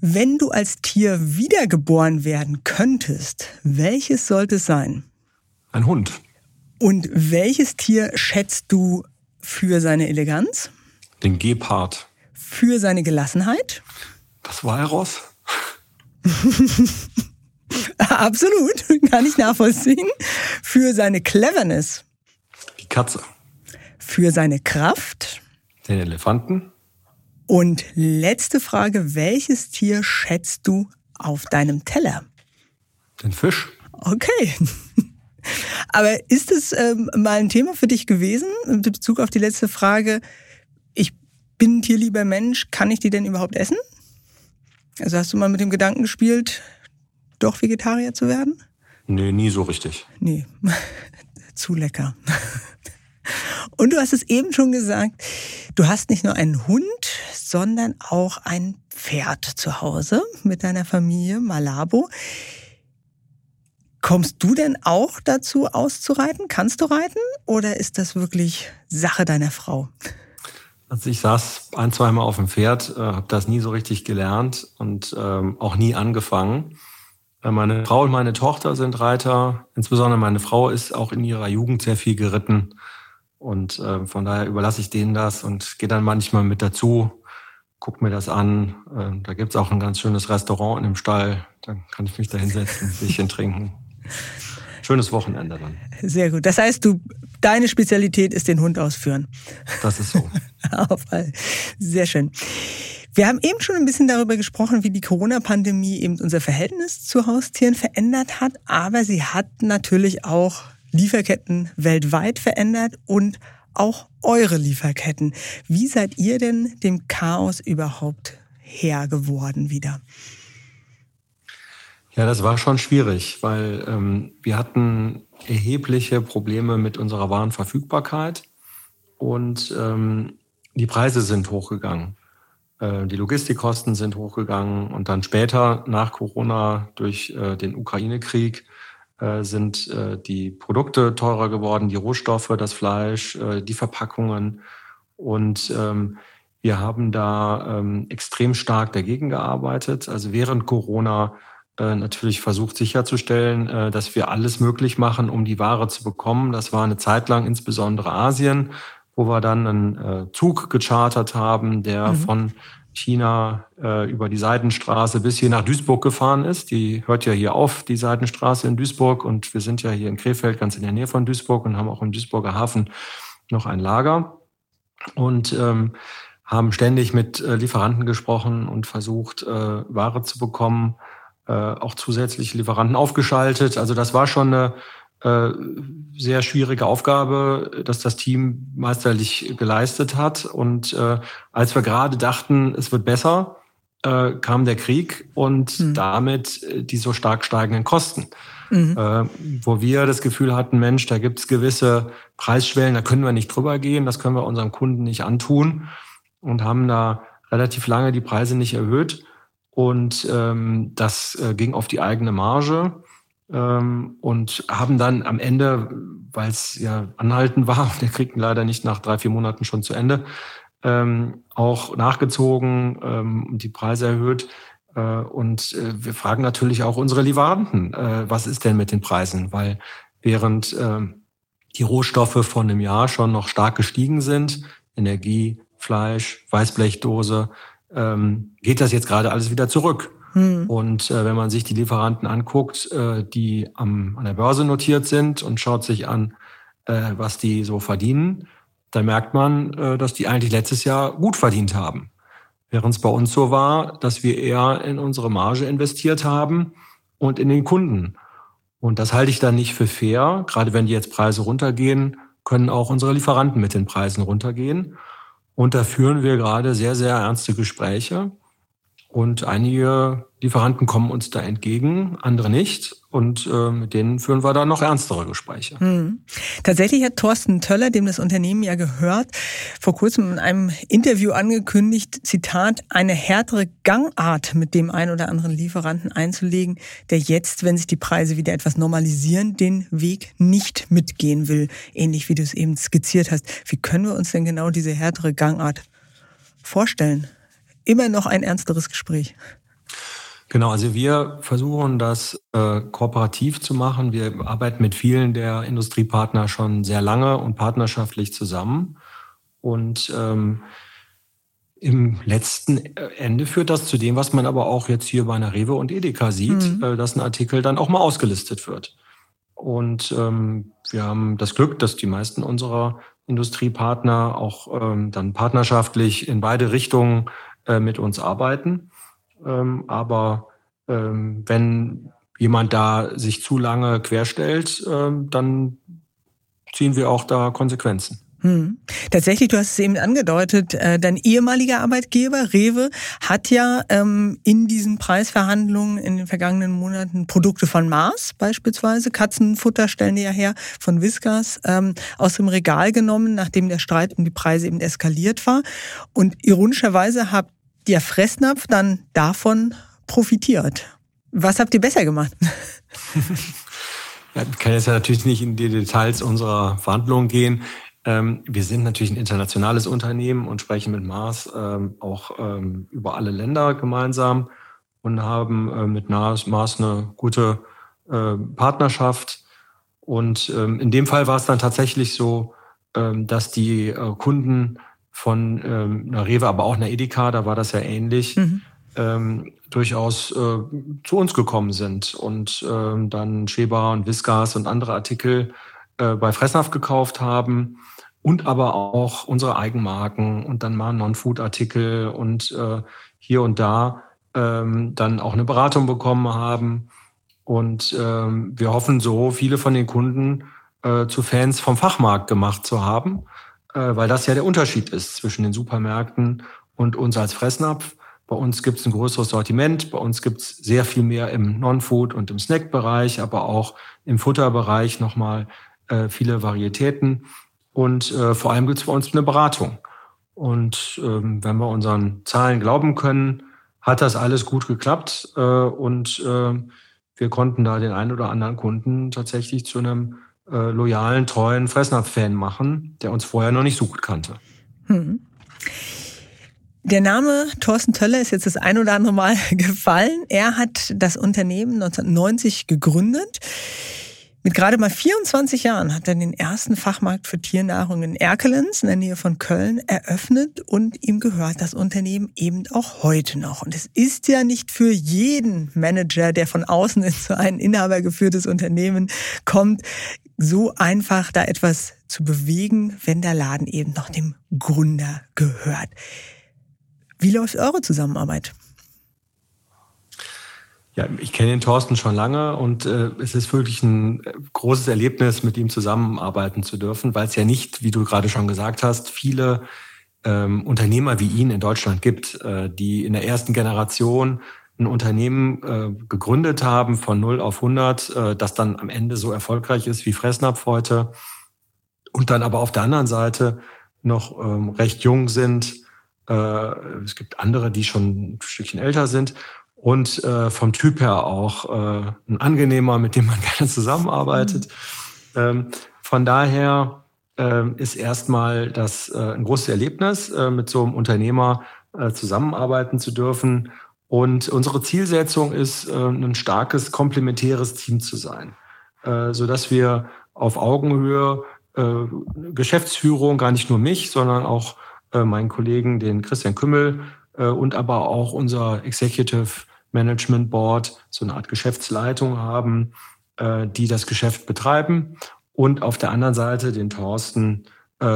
Wenn du als Tier wiedergeboren werden könntest, welches sollte es sein?
Ein Hund.
Und welches Tier schätzt du für seine Eleganz?
Den Gepard.
Für seine Gelassenheit?
Das Walross. [laughs] [laughs]
Absolut, kann ich nachvollziehen. Für seine Cleverness.
Die Katze.
Für seine Kraft.
Den Elefanten.
Und letzte Frage, welches Tier schätzt du auf deinem Teller?
Den Fisch.
Okay. [laughs] Aber ist es ähm, mal ein Thema für dich gewesen, in Bezug auf die letzte Frage? Ich bin ein tierlieber Mensch, kann ich die denn überhaupt essen? Also hast du mal mit dem Gedanken gespielt, doch Vegetarier zu werden?
Nee, nie so richtig.
Nee, [laughs] zu lecker. [laughs] Und du hast es eben schon gesagt, du hast nicht nur einen Hund, sondern auch ein Pferd zu Hause mit deiner Familie, Malabo. Kommst du denn auch dazu auszureiten? Kannst du reiten? Oder ist das wirklich Sache deiner Frau?
Also ich saß ein, zweimal auf dem Pferd, äh, habe das nie so richtig gelernt und ähm, auch nie angefangen. Äh, meine Frau und meine Tochter sind Reiter. Insbesondere meine Frau ist auch in ihrer Jugend sehr viel geritten. Und äh, von daher überlasse ich denen das und gehe dann manchmal mit dazu, guck mir das an. Äh, da gibt's auch ein ganz schönes Restaurant in dem Stall. Dann kann ich mich da hinsetzen, ein bisschen trinken. Schönes Wochenende dann.
Sehr gut. Das heißt, du, deine Spezialität ist den Hund ausführen.
Das ist so. [laughs]
Auf all. Sehr schön. Wir haben eben schon ein bisschen darüber gesprochen, wie die Corona-Pandemie eben unser Verhältnis zu Haustieren verändert hat, aber sie hat natürlich auch Lieferketten weltweit verändert und auch eure Lieferketten. Wie seid ihr denn dem Chaos überhaupt Herr geworden wieder?
Ja, das war schon schwierig, weil ähm, wir hatten erhebliche Probleme mit unserer Warenverfügbarkeit und ähm, die Preise sind hochgegangen. Äh, die Logistikkosten sind hochgegangen und dann später nach Corona durch äh, den Ukraine-Krieg äh, sind die Produkte teurer geworden, die Rohstoffe, das Fleisch, die Verpackungen. Und ähm, wir haben da ähm, extrem stark dagegen gearbeitet. Also während Corona natürlich versucht sicherzustellen, dass wir alles möglich machen, um die Ware zu bekommen. Das war eine Zeit lang insbesondere Asien, wo wir dann einen Zug gechartert haben, der mhm. von China äh, über die Seidenstraße bis hier nach Duisburg gefahren ist. Die hört ja hier auf, die Seidenstraße in Duisburg. Und wir sind ja hier in Krefeld ganz in der Nähe von Duisburg und haben auch im Duisburger Hafen noch ein Lager. Und ähm, haben ständig mit äh, Lieferanten gesprochen und versucht, äh, Ware zu bekommen, äh, auch zusätzliche Lieferanten aufgeschaltet. Also das war schon eine äh, sehr schwierige Aufgabe, dass das Team meisterlich geleistet hat. Und äh, als wir gerade dachten, es wird besser, äh, kam der Krieg und mhm. damit äh, die so stark steigenden Kosten. Mhm. Äh, wo wir das Gefühl hatten, Mensch, da gibt's gewisse Preisschwellen, da können wir nicht drüber gehen, das können wir unserem Kunden nicht antun und haben da relativ lange die Preise nicht erhöht. Und ähm, das äh, ging auf die eigene Marge ähm, und haben dann am Ende, weil es ja anhalten war, [laughs] der Krieg leider nicht nach drei, vier Monaten schon zu Ende, ähm, auch nachgezogen, ähm, die Preise erhöht. Äh, und äh, wir fragen natürlich auch unsere Lieferanten, äh, was ist denn mit den Preisen? Weil während äh, die Rohstoffe von einem Jahr schon noch stark gestiegen sind, Energie, Fleisch, Weißblechdose, ähm, geht das jetzt gerade alles wieder zurück. Hm. Und äh, wenn man sich die Lieferanten anguckt, äh, die am, an der Börse notiert sind und schaut sich an, äh, was die so verdienen, dann merkt man, äh, dass die eigentlich letztes Jahr gut verdient haben. Während es bei uns so war, dass wir eher in unsere Marge investiert haben und in den Kunden. Und das halte ich dann nicht für fair. Gerade wenn die jetzt Preise runtergehen, können auch unsere Lieferanten mit den Preisen runtergehen. Und da führen wir gerade sehr, sehr ernste Gespräche. Und einige Lieferanten kommen uns da entgegen, andere nicht. Und äh, mit denen führen wir da noch ernstere Gespräche.
Hm. Tatsächlich hat Thorsten Töller, dem das Unternehmen ja gehört, vor kurzem in einem Interview angekündigt, Zitat, eine härtere Gangart mit dem einen oder anderen Lieferanten einzulegen, der jetzt, wenn sich die Preise wieder etwas normalisieren, den Weg nicht mitgehen will. Ähnlich wie du es eben skizziert hast. Wie können wir uns denn genau diese härtere Gangart vorstellen? Immer noch ein ernsteres Gespräch.
Genau, also wir versuchen das äh, kooperativ zu machen. Wir arbeiten mit vielen der Industriepartner schon sehr lange und partnerschaftlich zusammen. Und ähm, im letzten Ende führt das zu dem, was man aber auch jetzt hier bei einer Rewe und Edeka sieht, mhm. äh, dass ein Artikel dann auch mal ausgelistet wird. Und ähm, wir haben das Glück, dass die meisten unserer Industriepartner auch ähm, dann partnerschaftlich in beide Richtungen äh, mit uns arbeiten. Ähm, aber ähm, wenn jemand da sich zu lange querstellt, ähm, dann ziehen wir auch da Konsequenzen.
Hm. Tatsächlich, du hast es eben angedeutet, äh, dein ehemaliger Arbeitgeber Rewe hat ja ähm, in diesen Preisverhandlungen in den vergangenen Monaten Produkte von Mars beispielsweise, Katzenfutter stellen die ja her, von Whiskas, ähm, aus dem Regal genommen, nachdem der Streit um die Preise eben eskaliert war. Und ironischerweise habt der Fressnapf dann davon profitiert. Was habt ihr besser gemacht? [laughs]
ich kann jetzt natürlich nicht in die Details unserer Verhandlungen gehen. Ähm, wir sind natürlich ein internationales Unternehmen und sprechen mit Mars ähm, auch ähm, über alle Länder gemeinsam und haben äh, mit Mars eine gute Partnerschaft. Und in dem Fall war es dann tatsächlich so, dass die äh, Kunden von ähm, einer Rewe, aber auch einer Edeka, da war das ja ähnlich, mhm. ähm, durchaus äh, zu uns gekommen sind und ähm, dann Schäber und Whiskas und andere Artikel äh, bei Fressnapf gekauft haben und aber auch unsere Eigenmarken und dann mal Non-Food-Artikel und äh, hier und da ähm, dann auch eine Beratung bekommen haben. Und ähm, wir hoffen so, viele von den Kunden äh, zu Fans vom Fachmarkt gemacht zu haben weil das ja der Unterschied ist zwischen den Supermärkten und uns als Fressnapf. Bei uns gibt es ein größeres Sortiment, bei uns gibt es sehr viel mehr im Non-Food und im Snack-Bereich, aber auch im Futterbereich nochmal äh, viele Varietäten. Und äh, vor allem gibt es bei uns eine Beratung. Und ähm, wenn wir unseren Zahlen glauben können, hat das alles gut geklappt. Äh, und äh, wir konnten da den einen oder anderen Kunden tatsächlich zu einem äh, loyalen, treuen Fressnapf-Fan machen, der uns vorher noch nicht so gut kannte. Hm.
Der Name Thorsten Töller ist jetzt das ein oder andere Mal [laughs] gefallen. Er hat das Unternehmen 1990 gegründet. Mit gerade mal 24 Jahren hat er den ersten Fachmarkt für Tiernahrung in Erkelenz in der Nähe von Köln eröffnet und ihm gehört das Unternehmen eben auch heute noch. Und es ist ja nicht für jeden Manager, der von außen in so ein inhabergeführtes Unternehmen kommt, so einfach da etwas zu bewegen, wenn der Laden eben noch dem Gründer gehört. Wie läuft eure Zusammenarbeit?
Ja, ich kenne den Thorsten schon lange und äh, es ist wirklich ein äh, großes Erlebnis, mit ihm zusammenarbeiten zu dürfen, weil es ja nicht, wie du gerade schon gesagt hast, viele ähm, Unternehmer wie ihn in Deutschland gibt, äh, die in der ersten Generation ein Unternehmen äh, gegründet haben von 0 auf 100, äh, das dann am Ende so erfolgreich ist wie Fressnapf heute und dann aber auf der anderen Seite noch ähm, recht jung sind. Äh, es gibt andere, die schon ein Stückchen älter sind und äh, vom Typ her auch äh, ein angenehmer, mit dem man [laughs] gerne zusammenarbeitet. Mhm. Ähm, von daher äh, ist erstmal das äh, ein großes Erlebnis, äh, mit so einem Unternehmer äh, zusammenarbeiten zu dürfen. Und unsere Zielsetzung ist, äh, ein starkes, komplementäres Team zu sein, äh, so dass wir auf Augenhöhe äh, Geschäftsführung, gar nicht nur mich, sondern auch meinen Kollegen, den Christian Kümmel, und aber auch unser Executive Management Board, so eine Art Geschäftsleitung haben, die das Geschäft betreiben. Und auf der anderen Seite den Thorsten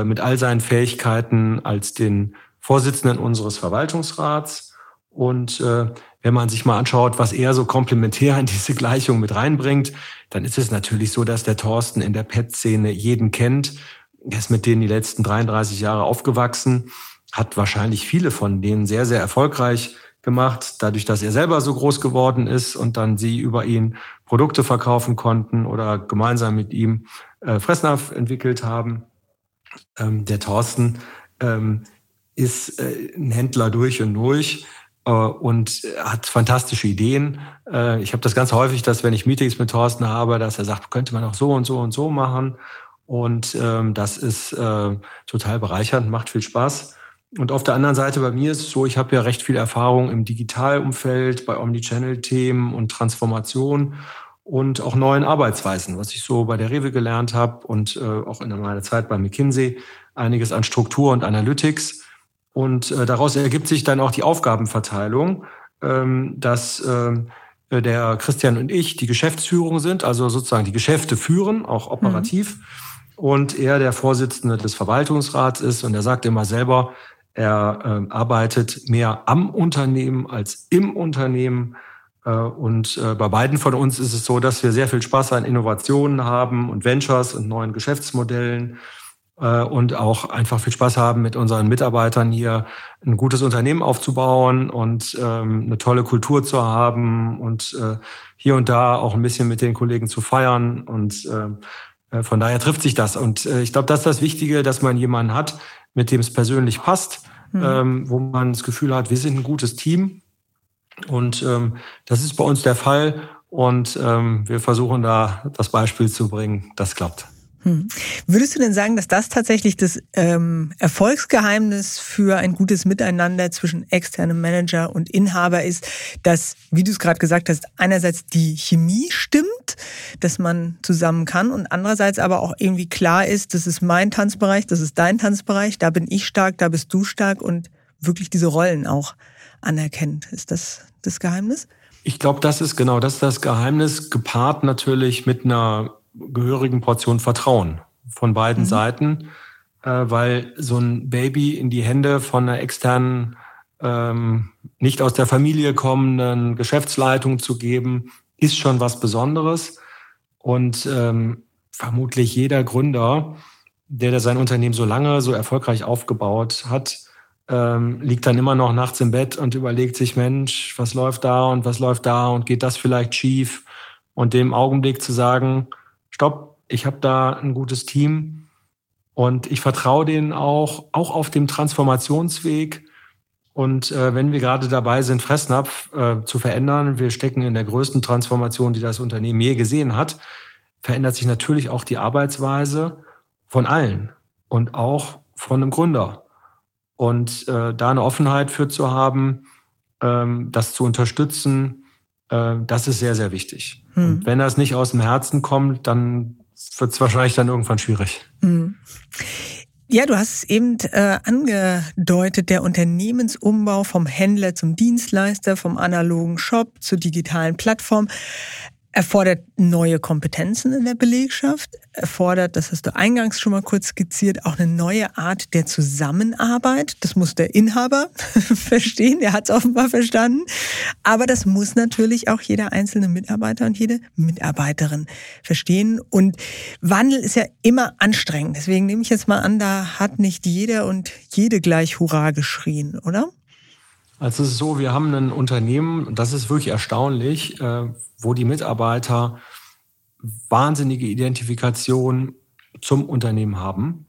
mit all seinen Fähigkeiten als den Vorsitzenden unseres Verwaltungsrats. Und äh, wenn man sich mal anschaut, was er so komplementär in diese Gleichung mit reinbringt, dann ist es natürlich so, dass der Thorsten in der Pet-Szene jeden kennt. Er ist mit denen die letzten 33 Jahre aufgewachsen hat wahrscheinlich viele von denen sehr, sehr erfolgreich gemacht, dadurch, dass er selber so groß geworden ist und dann sie über ihn Produkte verkaufen konnten oder gemeinsam mit ihm äh, Fressnapf entwickelt haben. Ähm, der Thorsten ähm, ist äh, ein Händler durch und durch und hat fantastische Ideen. Äh, ich habe das ganz häufig, dass wenn ich Meetings mit Thorsten habe, dass er sagt, könnte man auch so und so und so machen. Und ähm, das ist äh, total bereichernd, macht viel Spaß. Und auf der anderen Seite bei mir ist es so, ich habe ja recht viel Erfahrung im Digitalumfeld, bei Omnichannel-Themen und Transformation und auch neuen Arbeitsweisen, was ich so bei der Rewe gelernt habe und äh, auch in meiner Zeit bei McKinsey, einiges an Struktur und Analytics. Und äh, daraus ergibt sich dann auch die Aufgabenverteilung, ähm, dass äh, der Christian und ich die Geschäftsführung sind, also sozusagen die Geschäfte führen, auch operativ. Mhm. Und er der Vorsitzende des Verwaltungsrats ist und er sagt immer selber, er äh, arbeitet mehr am Unternehmen als im Unternehmen. Äh, und äh, bei beiden von uns ist es so, dass wir sehr viel Spaß an Innovationen haben und Ventures und neuen Geschäftsmodellen und auch einfach viel Spaß haben, mit unseren Mitarbeitern hier ein gutes Unternehmen aufzubauen und ähm, eine tolle Kultur zu haben und äh, hier und da auch ein bisschen mit den Kollegen zu feiern. Und äh, von daher trifft sich das. Und äh, ich glaube, das ist das Wichtige, dass man jemanden hat, mit dem es persönlich passt, mhm. ähm, wo man das Gefühl hat, wir sind ein gutes Team. Und ähm, das ist bei uns der Fall. Und ähm, wir versuchen da das Beispiel zu bringen, das klappt.
Hm. Würdest du denn sagen, dass das tatsächlich das ähm, Erfolgsgeheimnis für ein gutes Miteinander zwischen externem Manager und Inhaber ist, dass, wie du es gerade gesagt hast, einerseits die Chemie stimmt, dass man zusammen kann und andererseits aber auch irgendwie klar ist, das ist mein Tanzbereich, das ist dein Tanzbereich, da bin ich stark, da bist du stark und wirklich diese Rollen auch anerkennt. Ist das das Geheimnis?
Ich glaube, das ist genau das ist das Geheimnis, gepaart natürlich mit einer gehörigen Portion Vertrauen von beiden mhm. Seiten, äh, weil so ein Baby in die Hände von einer externen, ähm, nicht aus der Familie kommenden Geschäftsleitung zu geben, ist schon was Besonderes. Und ähm, vermutlich jeder Gründer, der, der sein Unternehmen so lange, so erfolgreich aufgebaut hat, ähm, liegt dann immer noch nachts im Bett und überlegt sich, Mensch, was läuft da und was läuft da und geht das vielleicht schief? Und dem Augenblick zu sagen, stopp, ich habe da ein gutes Team Und ich vertraue denen auch, auch auf dem Transformationsweg. Und äh, wenn wir gerade dabei sind, Fressnapf äh, zu verändern, wir stecken in der größten Transformation, die das Unternehmen je gesehen hat, verändert sich natürlich auch die Arbeitsweise von allen und auch von einem Gründer. Und äh, da eine Offenheit für zu haben, ähm, das zu unterstützen, das ist sehr, sehr wichtig. Hm. Und wenn das nicht aus dem Herzen kommt, dann wird es wahrscheinlich dann irgendwann schwierig. Hm.
Ja, du hast es eben äh, angedeutet, der Unternehmensumbau vom Händler zum Dienstleister, vom analogen Shop zur digitalen Plattform erfordert neue Kompetenzen in der Belegschaft, erfordert, das hast du eingangs schon mal kurz skizziert, auch eine neue Art der Zusammenarbeit. Das muss der Inhaber [laughs] verstehen, der hat es offenbar verstanden. Aber das muss natürlich auch jeder einzelne Mitarbeiter und jede Mitarbeiterin verstehen. Und Wandel ist ja immer anstrengend. Deswegen nehme ich jetzt mal an, da hat nicht jeder und jede gleich Hurra geschrien, oder?
Also es ist so, wir haben ein Unternehmen, das ist wirklich erstaunlich, äh, wo die Mitarbeiter wahnsinnige Identifikation zum Unternehmen haben.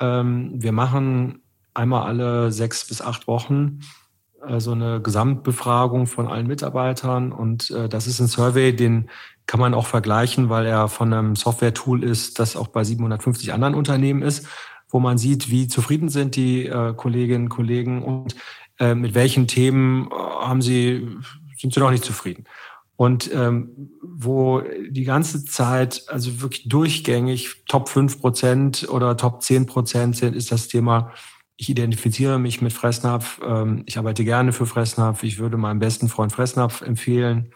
Ähm, wir machen einmal alle sechs bis acht Wochen äh, so eine Gesamtbefragung von allen Mitarbeitern und äh, das ist ein Survey, den kann man auch vergleichen, weil er von einem Software-Tool ist, das auch bei 750 anderen Unternehmen ist, wo man sieht, wie zufrieden sind die Kolleginnen und Kollegen und äh, mit welchen Themen äh, haben Sie, sind Sie noch nicht zufrieden? Und ähm, wo die ganze Zeit, also wirklich durchgängig Top 5 Prozent oder Top 10 Prozent sind, ist das Thema, ich identifiziere mich mit Fressnapf, ähm, ich arbeite gerne für Fressnapf, ich würde meinem besten Freund Fressnapf empfehlen.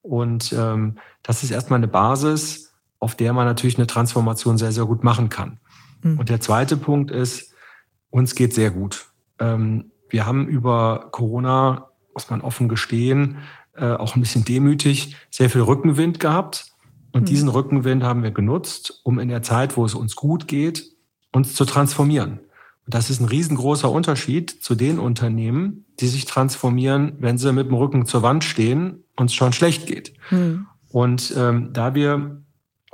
Und ähm, das ist erstmal eine Basis, auf der man natürlich eine Transformation sehr, sehr gut machen kann. Mhm. Und der zweite Punkt ist, uns geht sehr gut. Ähm, wir haben über Corona, muss man offen gestehen, äh, auch ein bisschen demütig, sehr viel Rückenwind gehabt. Und mhm. diesen Rückenwind haben wir genutzt, um in der Zeit, wo es uns gut geht, uns zu transformieren. Und das ist ein riesengroßer Unterschied zu den Unternehmen, die sich transformieren, wenn sie mit dem Rücken zur Wand stehen und es schon schlecht geht. Mhm. Und ähm, da wir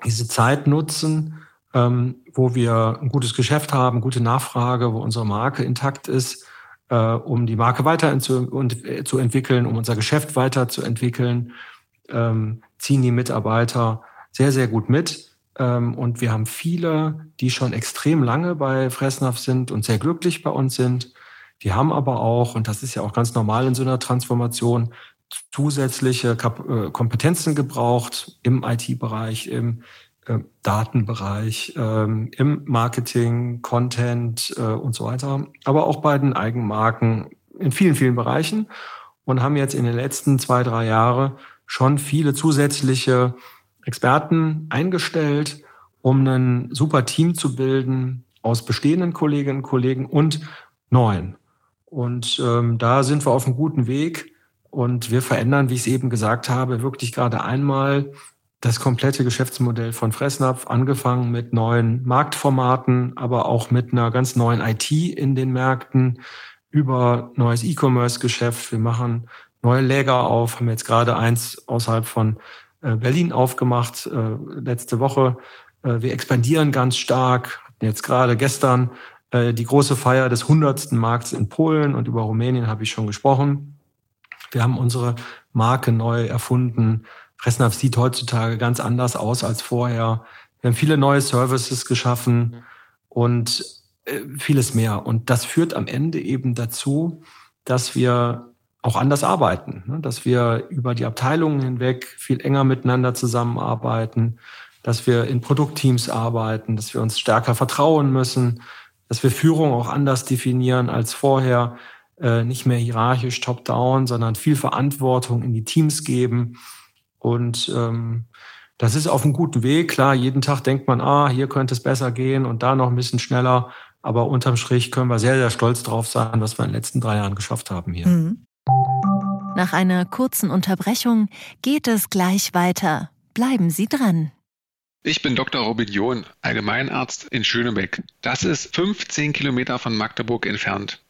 diese Zeit nutzen, ähm, wo wir ein gutes Geschäft haben, gute Nachfrage, wo unsere Marke intakt ist, äh, um die Marke weiter äh, zu entwickeln, um unser Geschäft weiterzuentwickeln, ähm, ziehen die Mitarbeiter sehr, sehr gut mit. Ähm, und wir haben viele, die schon extrem lange bei Fressnapf sind und sehr glücklich bei uns sind. Die haben aber auch, und das ist ja auch ganz normal in so einer Transformation, zusätzliche äh, Kompetenzen gebraucht im IT-Bereich, im Datenbereich, ähm, im Marketing, Content äh, und so weiter, aber auch bei den Eigenmarken in vielen, vielen Bereichen. Und haben jetzt in den letzten zwei, drei Jahren schon viele zusätzliche Experten eingestellt, um ein super Team zu bilden aus bestehenden Kolleginnen und Kollegen und neuen. Und ähm, da sind wir auf einem guten Weg. Und wir verändern, wie ich es eben gesagt habe, wirklich gerade einmal das komplette Geschäftsmodell von Fressnapf, angefangen mit neuen Marktformaten, aber auch mit einer ganz neuen IT in den Märkten, über neues E-Commerce-Geschäft. Wir machen neue Läger auf, haben jetzt gerade eins außerhalb von äh, Berlin aufgemacht, äh, letzte Woche. Äh, wir expandieren ganz stark. Jetzt gerade gestern die große Feier des hundertsten Markts in Polen und über Rumänien habe ich schon gesprochen. Wir haben unsere Marke neu erfunden. Fressnapf sieht heutzutage ganz anders aus als vorher. Wir haben viele neue Services geschaffen und äh, vieles mehr. Und das führt am Ende eben dazu, dass wir auch anders arbeiten, ne? dass wir über die Abteilungen hinweg viel enger miteinander zusammenarbeiten, dass wir in Produktteams arbeiten, dass wir uns stärker vertrauen müssen, dass wir Führung auch anders definieren als vorher, äh, nicht mehr hierarchisch top-down, sondern viel Verantwortung in die Teams geben und ähm, das ist auf einem guten Weg. Klar, jeden Tag denkt man, ah, hier könnte es besser gehen und da noch ein bisschen schneller. Aber unterm Strich können wir sehr, sehr stolz drauf sein, was wir in den letzten drei Jahren geschafft haben hier. Mhm.
Nach einer kurzen Unterbrechung geht es gleich weiter. Bleiben Sie dran.
Ich bin Dr. Robin John, Allgemeinarzt in Schönebeck. Das ist 15 Kilometer von Magdeburg entfernt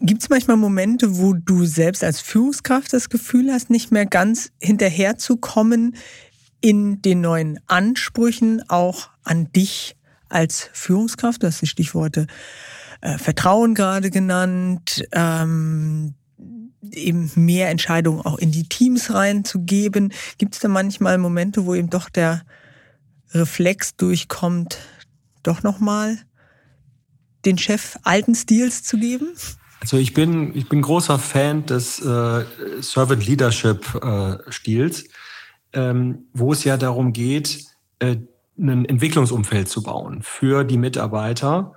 Gibt es manchmal Momente, wo du selbst als Führungskraft das Gefühl hast, nicht mehr ganz hinterherzukommen in den neuen Ansprüchen auch an dich als Führungskraft? Du hast die Stichworte äh, Vertrauen gerade genannt, ähm, eben mehr Entscheidungen auch in die Teams reinzugeben. Gibt es da manchmal Momente, wo eben doch der Reflex durchkommt, doch nochmal den Chef alten Stils zu geben?
Also ich bin, ich bin großer Fan des äh, Servant Leadership äh, Stils, ähm, wo es ja darum geht, äh, ein Entwicklungsumfeld zu bauen für die Mitarbeiter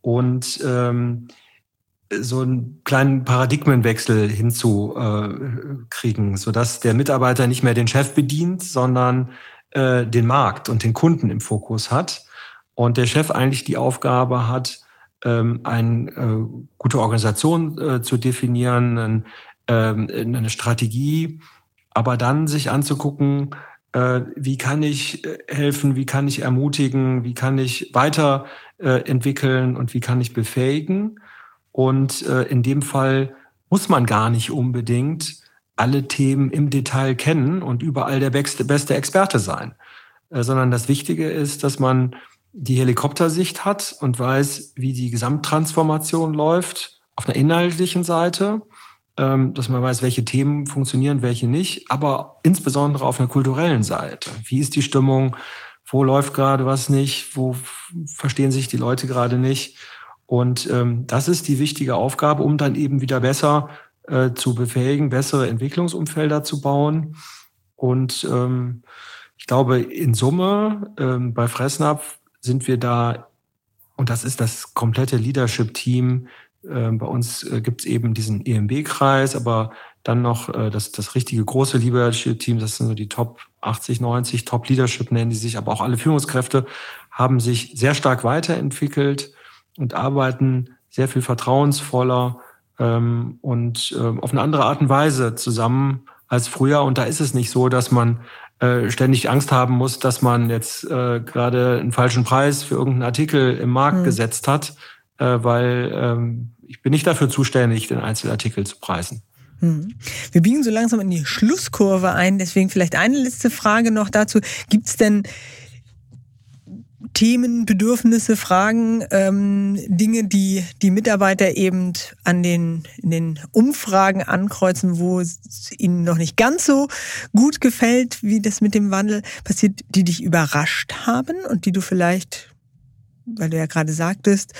und ähm, so einen kleinen Paradigmenwechsel hinzukriegen, sodass der Mitarbeiter nicht mehr den Chef bedient, sondern äh, den Markt und den Kunden im Fokus hat. Und der Chef eigentlich die Aufgabe hat, ähm, eine äh, gute Organisation äh, zu definieren, ähm, eine Strategie, aber dann sich anzugucken, äh, wie kann ich äh, helfen, wie kann ich ermutigen, wie kann ich weiterentwickeln und wie kann ich befähigen. Und in dem Fall muss man gar nicht unbedingt alle Themen im Detail kennen und überall der beste, beste Experte sein, sondern das Wichtige ist, dass man die Helikoptersicht hat und weiß, wie die Gesamttransformation läuft auf einer inhaltlichen Seite, ähm, dass man weiß, welche Themen funktionieren, welche nicht, aber insbesondere auf einer kulturellen Seite. Wie ist die Stimmung? Wo läuft gerade was nicht? Wo verstehen sich die Leute gerade nicht? Und ähm, das ist die wichtige Aufgabe, um dann eben wieder besser äh, zu befähigen, bessere Entwicklungsumfelder zu bauen. Und ähm, ich glaube, in Summe bei Fressnapf sind wir da, und das ist das komplette Leadership-Team. Äh, bei uns äh, gibt es eben diesen EMB-Kreis, aber dann noch äh, das, das richtige große Leadership-Team, das sind so die Top 80, 90, Top Leadership nennen die sich, aber auch alle Führungskräfte haben sich sehr stark weiterentwickelt und arbeiten sehr viel vertrauensvoller ähm, und äh, auf eine andere Art und Weise zusammen als früher. Und da ist es nicht so, dass man äh, ständig Angst haben muss, dass man jetzt äh, gerade einen falschen Preis für irgendeinen Artikel im Markt mhm. gesetzt hat, äh, weil ähm, ich bin nicht dafür zuständig, den Einzelartikel zu preisen.
Hm. Wir biegen so langsam in die Schlusskurve ein, deswegen vielleicht eine letzte Frage noch dazu. Gibt es denn Themen, Bedürfnisse, Fragen, ähm, Dinge, die die Mitarbeiter eben an den, in den Umfragen ankreuzen, wo es ihnen noch nicht ganz so gut gefällt, wie das mit dem Wandel passiert, die dich überrascht haben und die du vielleicht, weil du ja gerade sagtest,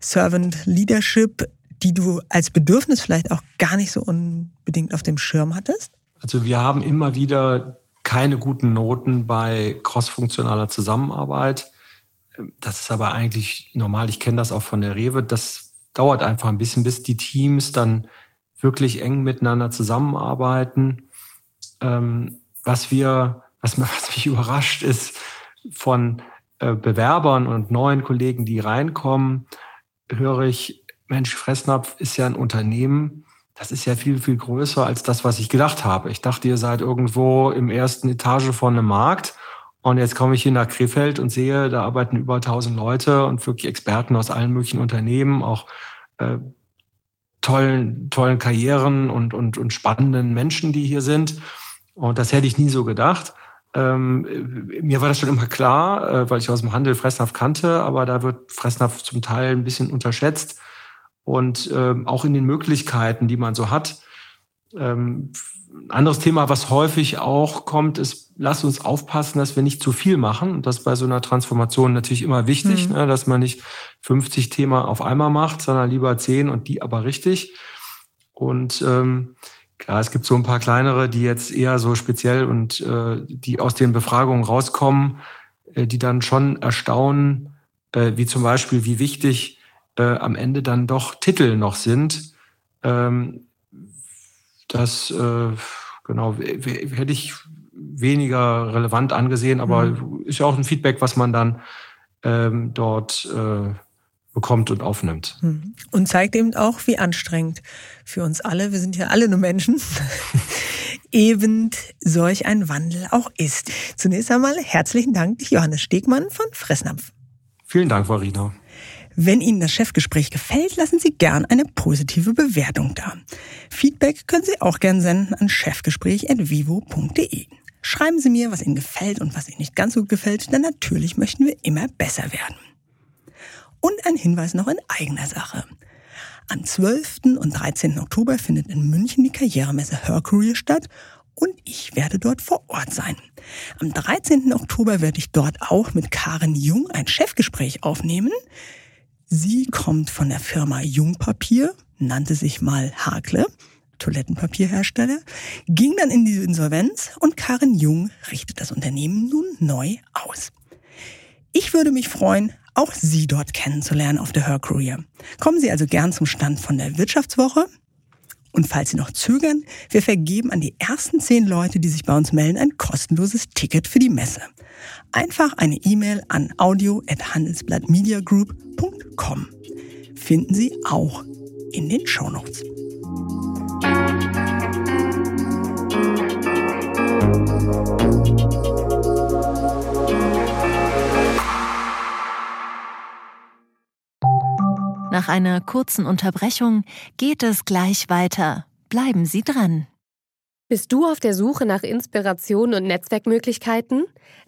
Servant Leadership, die du als Bedürfnis vielleicht auch gar nicht so unbedingt auf dem Schirm hattest?
Also wir haben immer wieder keine guten Noten bei crossfunktionaler Zusammenarbeit. Das ist aber eigentlich normal. Ich kenne das auch von der Rewe. Das dauert einfach ein bisschen, bis die Teams dann wirklich eng miteinander zusammenarbeiten. Ähm, was wir, was, [laughs] was mich überrascht ist, von äh, Bewerbern und neuen Kollegen, die reinkommen, höre ich, Mensch, Fressnapf ist ja ein Unternehmen, das ist ja viel, viel größer als das, was ich gedacht habe. Ich dachte, ihr seid irgendwo im ersten Etage von einem Markt und jetzt komme ich hier nach Krefeld und sehe, da arbeiten über 1000 Leute und wirklich Experten aus allen möglichen Unternehmen, auch äh, tollen, tollen Karrieren und, und, und spannenden Menschen, die hier sind. Und das hätte ich nie so gedacht. Ähm, mir war das schon immer klar, äh, weil ich aus dem Handel Fressnapf kannte, aber da wird Fressnapf zum Teil ein bisschen unterschätzt. Und ähm, auch in den Möglichkeiten, die man so hat. Ähm, ein anderes Thema, was häufig auch kommt, ist, lass uns aufpassen, dass wir nicht zu viel machen. Und das ist bei so einer Transformation natürlich immer wichtig, mhm. ne, dass man nicht 50 Themen auf einmal macht, sondern lieber 10 und die aber richtig. Und ähm, klar, es gibt so ein paar kleinere, die jetzt eher so speziell und äh, die aus den Befragungen rauskommen, äh, die dann schon erstaunen, äh, wie zum Beispiel, wie wichtig äh, am Ende dann doch Titel noch sind. Ähm, das äh, genau hätte ich weniger relevant angesehen, aber mhm. ist ja auch ein Feedback, was man dann ähm, dort äh, bekommt und aufnimmt. Hm.
Und zeigt eben auch, wie anstrengend für uns alle, wir sind ja alle nur Menschen, [laughs] eben solch ein Wandel auch ist. Zunächst einmal herzlichen Dank, Johannes Stegmann von Fressnapf.
Vielen Dank, Varina.
Wenn Ihnen das Chefgespräch gefällt, lassen Sie gern eine positive Bewertung da. Feedback können Sie auch gern senden an chefgespräch.vivo.de. Schreiben Sie mir, was Ihnen gefällt und was Ihnen nicht ganz so gefällt, denn natürlich möchten wir immer besser werden. Und ein Hinweis noch in eigener Sache. Am 12. und 13. Oktober findet in München die Karrieremesse Her statt und ich werde dort vor Ort sein. Am 13. Oktober werde ich dort auch mit Karen Jung ein Chefgespräch aufnehmen. Sie kommt von der Firma Jungpapier, nannte sich mal Hakle, Toilettenpapierhersteller, ging dann in die Insolvenz und Karin Jung richtet das Unternehmen nun neu aus. Ich würde mich freuen, auch Sie dort kennenzulernen auf der Her Career. Kommen Sie also gern zum Stand von der Wirtschaftswoche. Und falls Sie noch zögern, wir vergeben an die ersten zehn Leute, die sich bei uns melden, ein kostenloses Ticket für die Messe. Einfach eine E-Mail an audio@handelsblattmediagroup.com. Finden Sie auch in den Shownotes.
Nach einer kurzen Unterbrechung geht es gleich weiter. Bleiben Sie dran.
Bist du auf der Suche nach Inspiration und Netzwerkmöglichkeiten?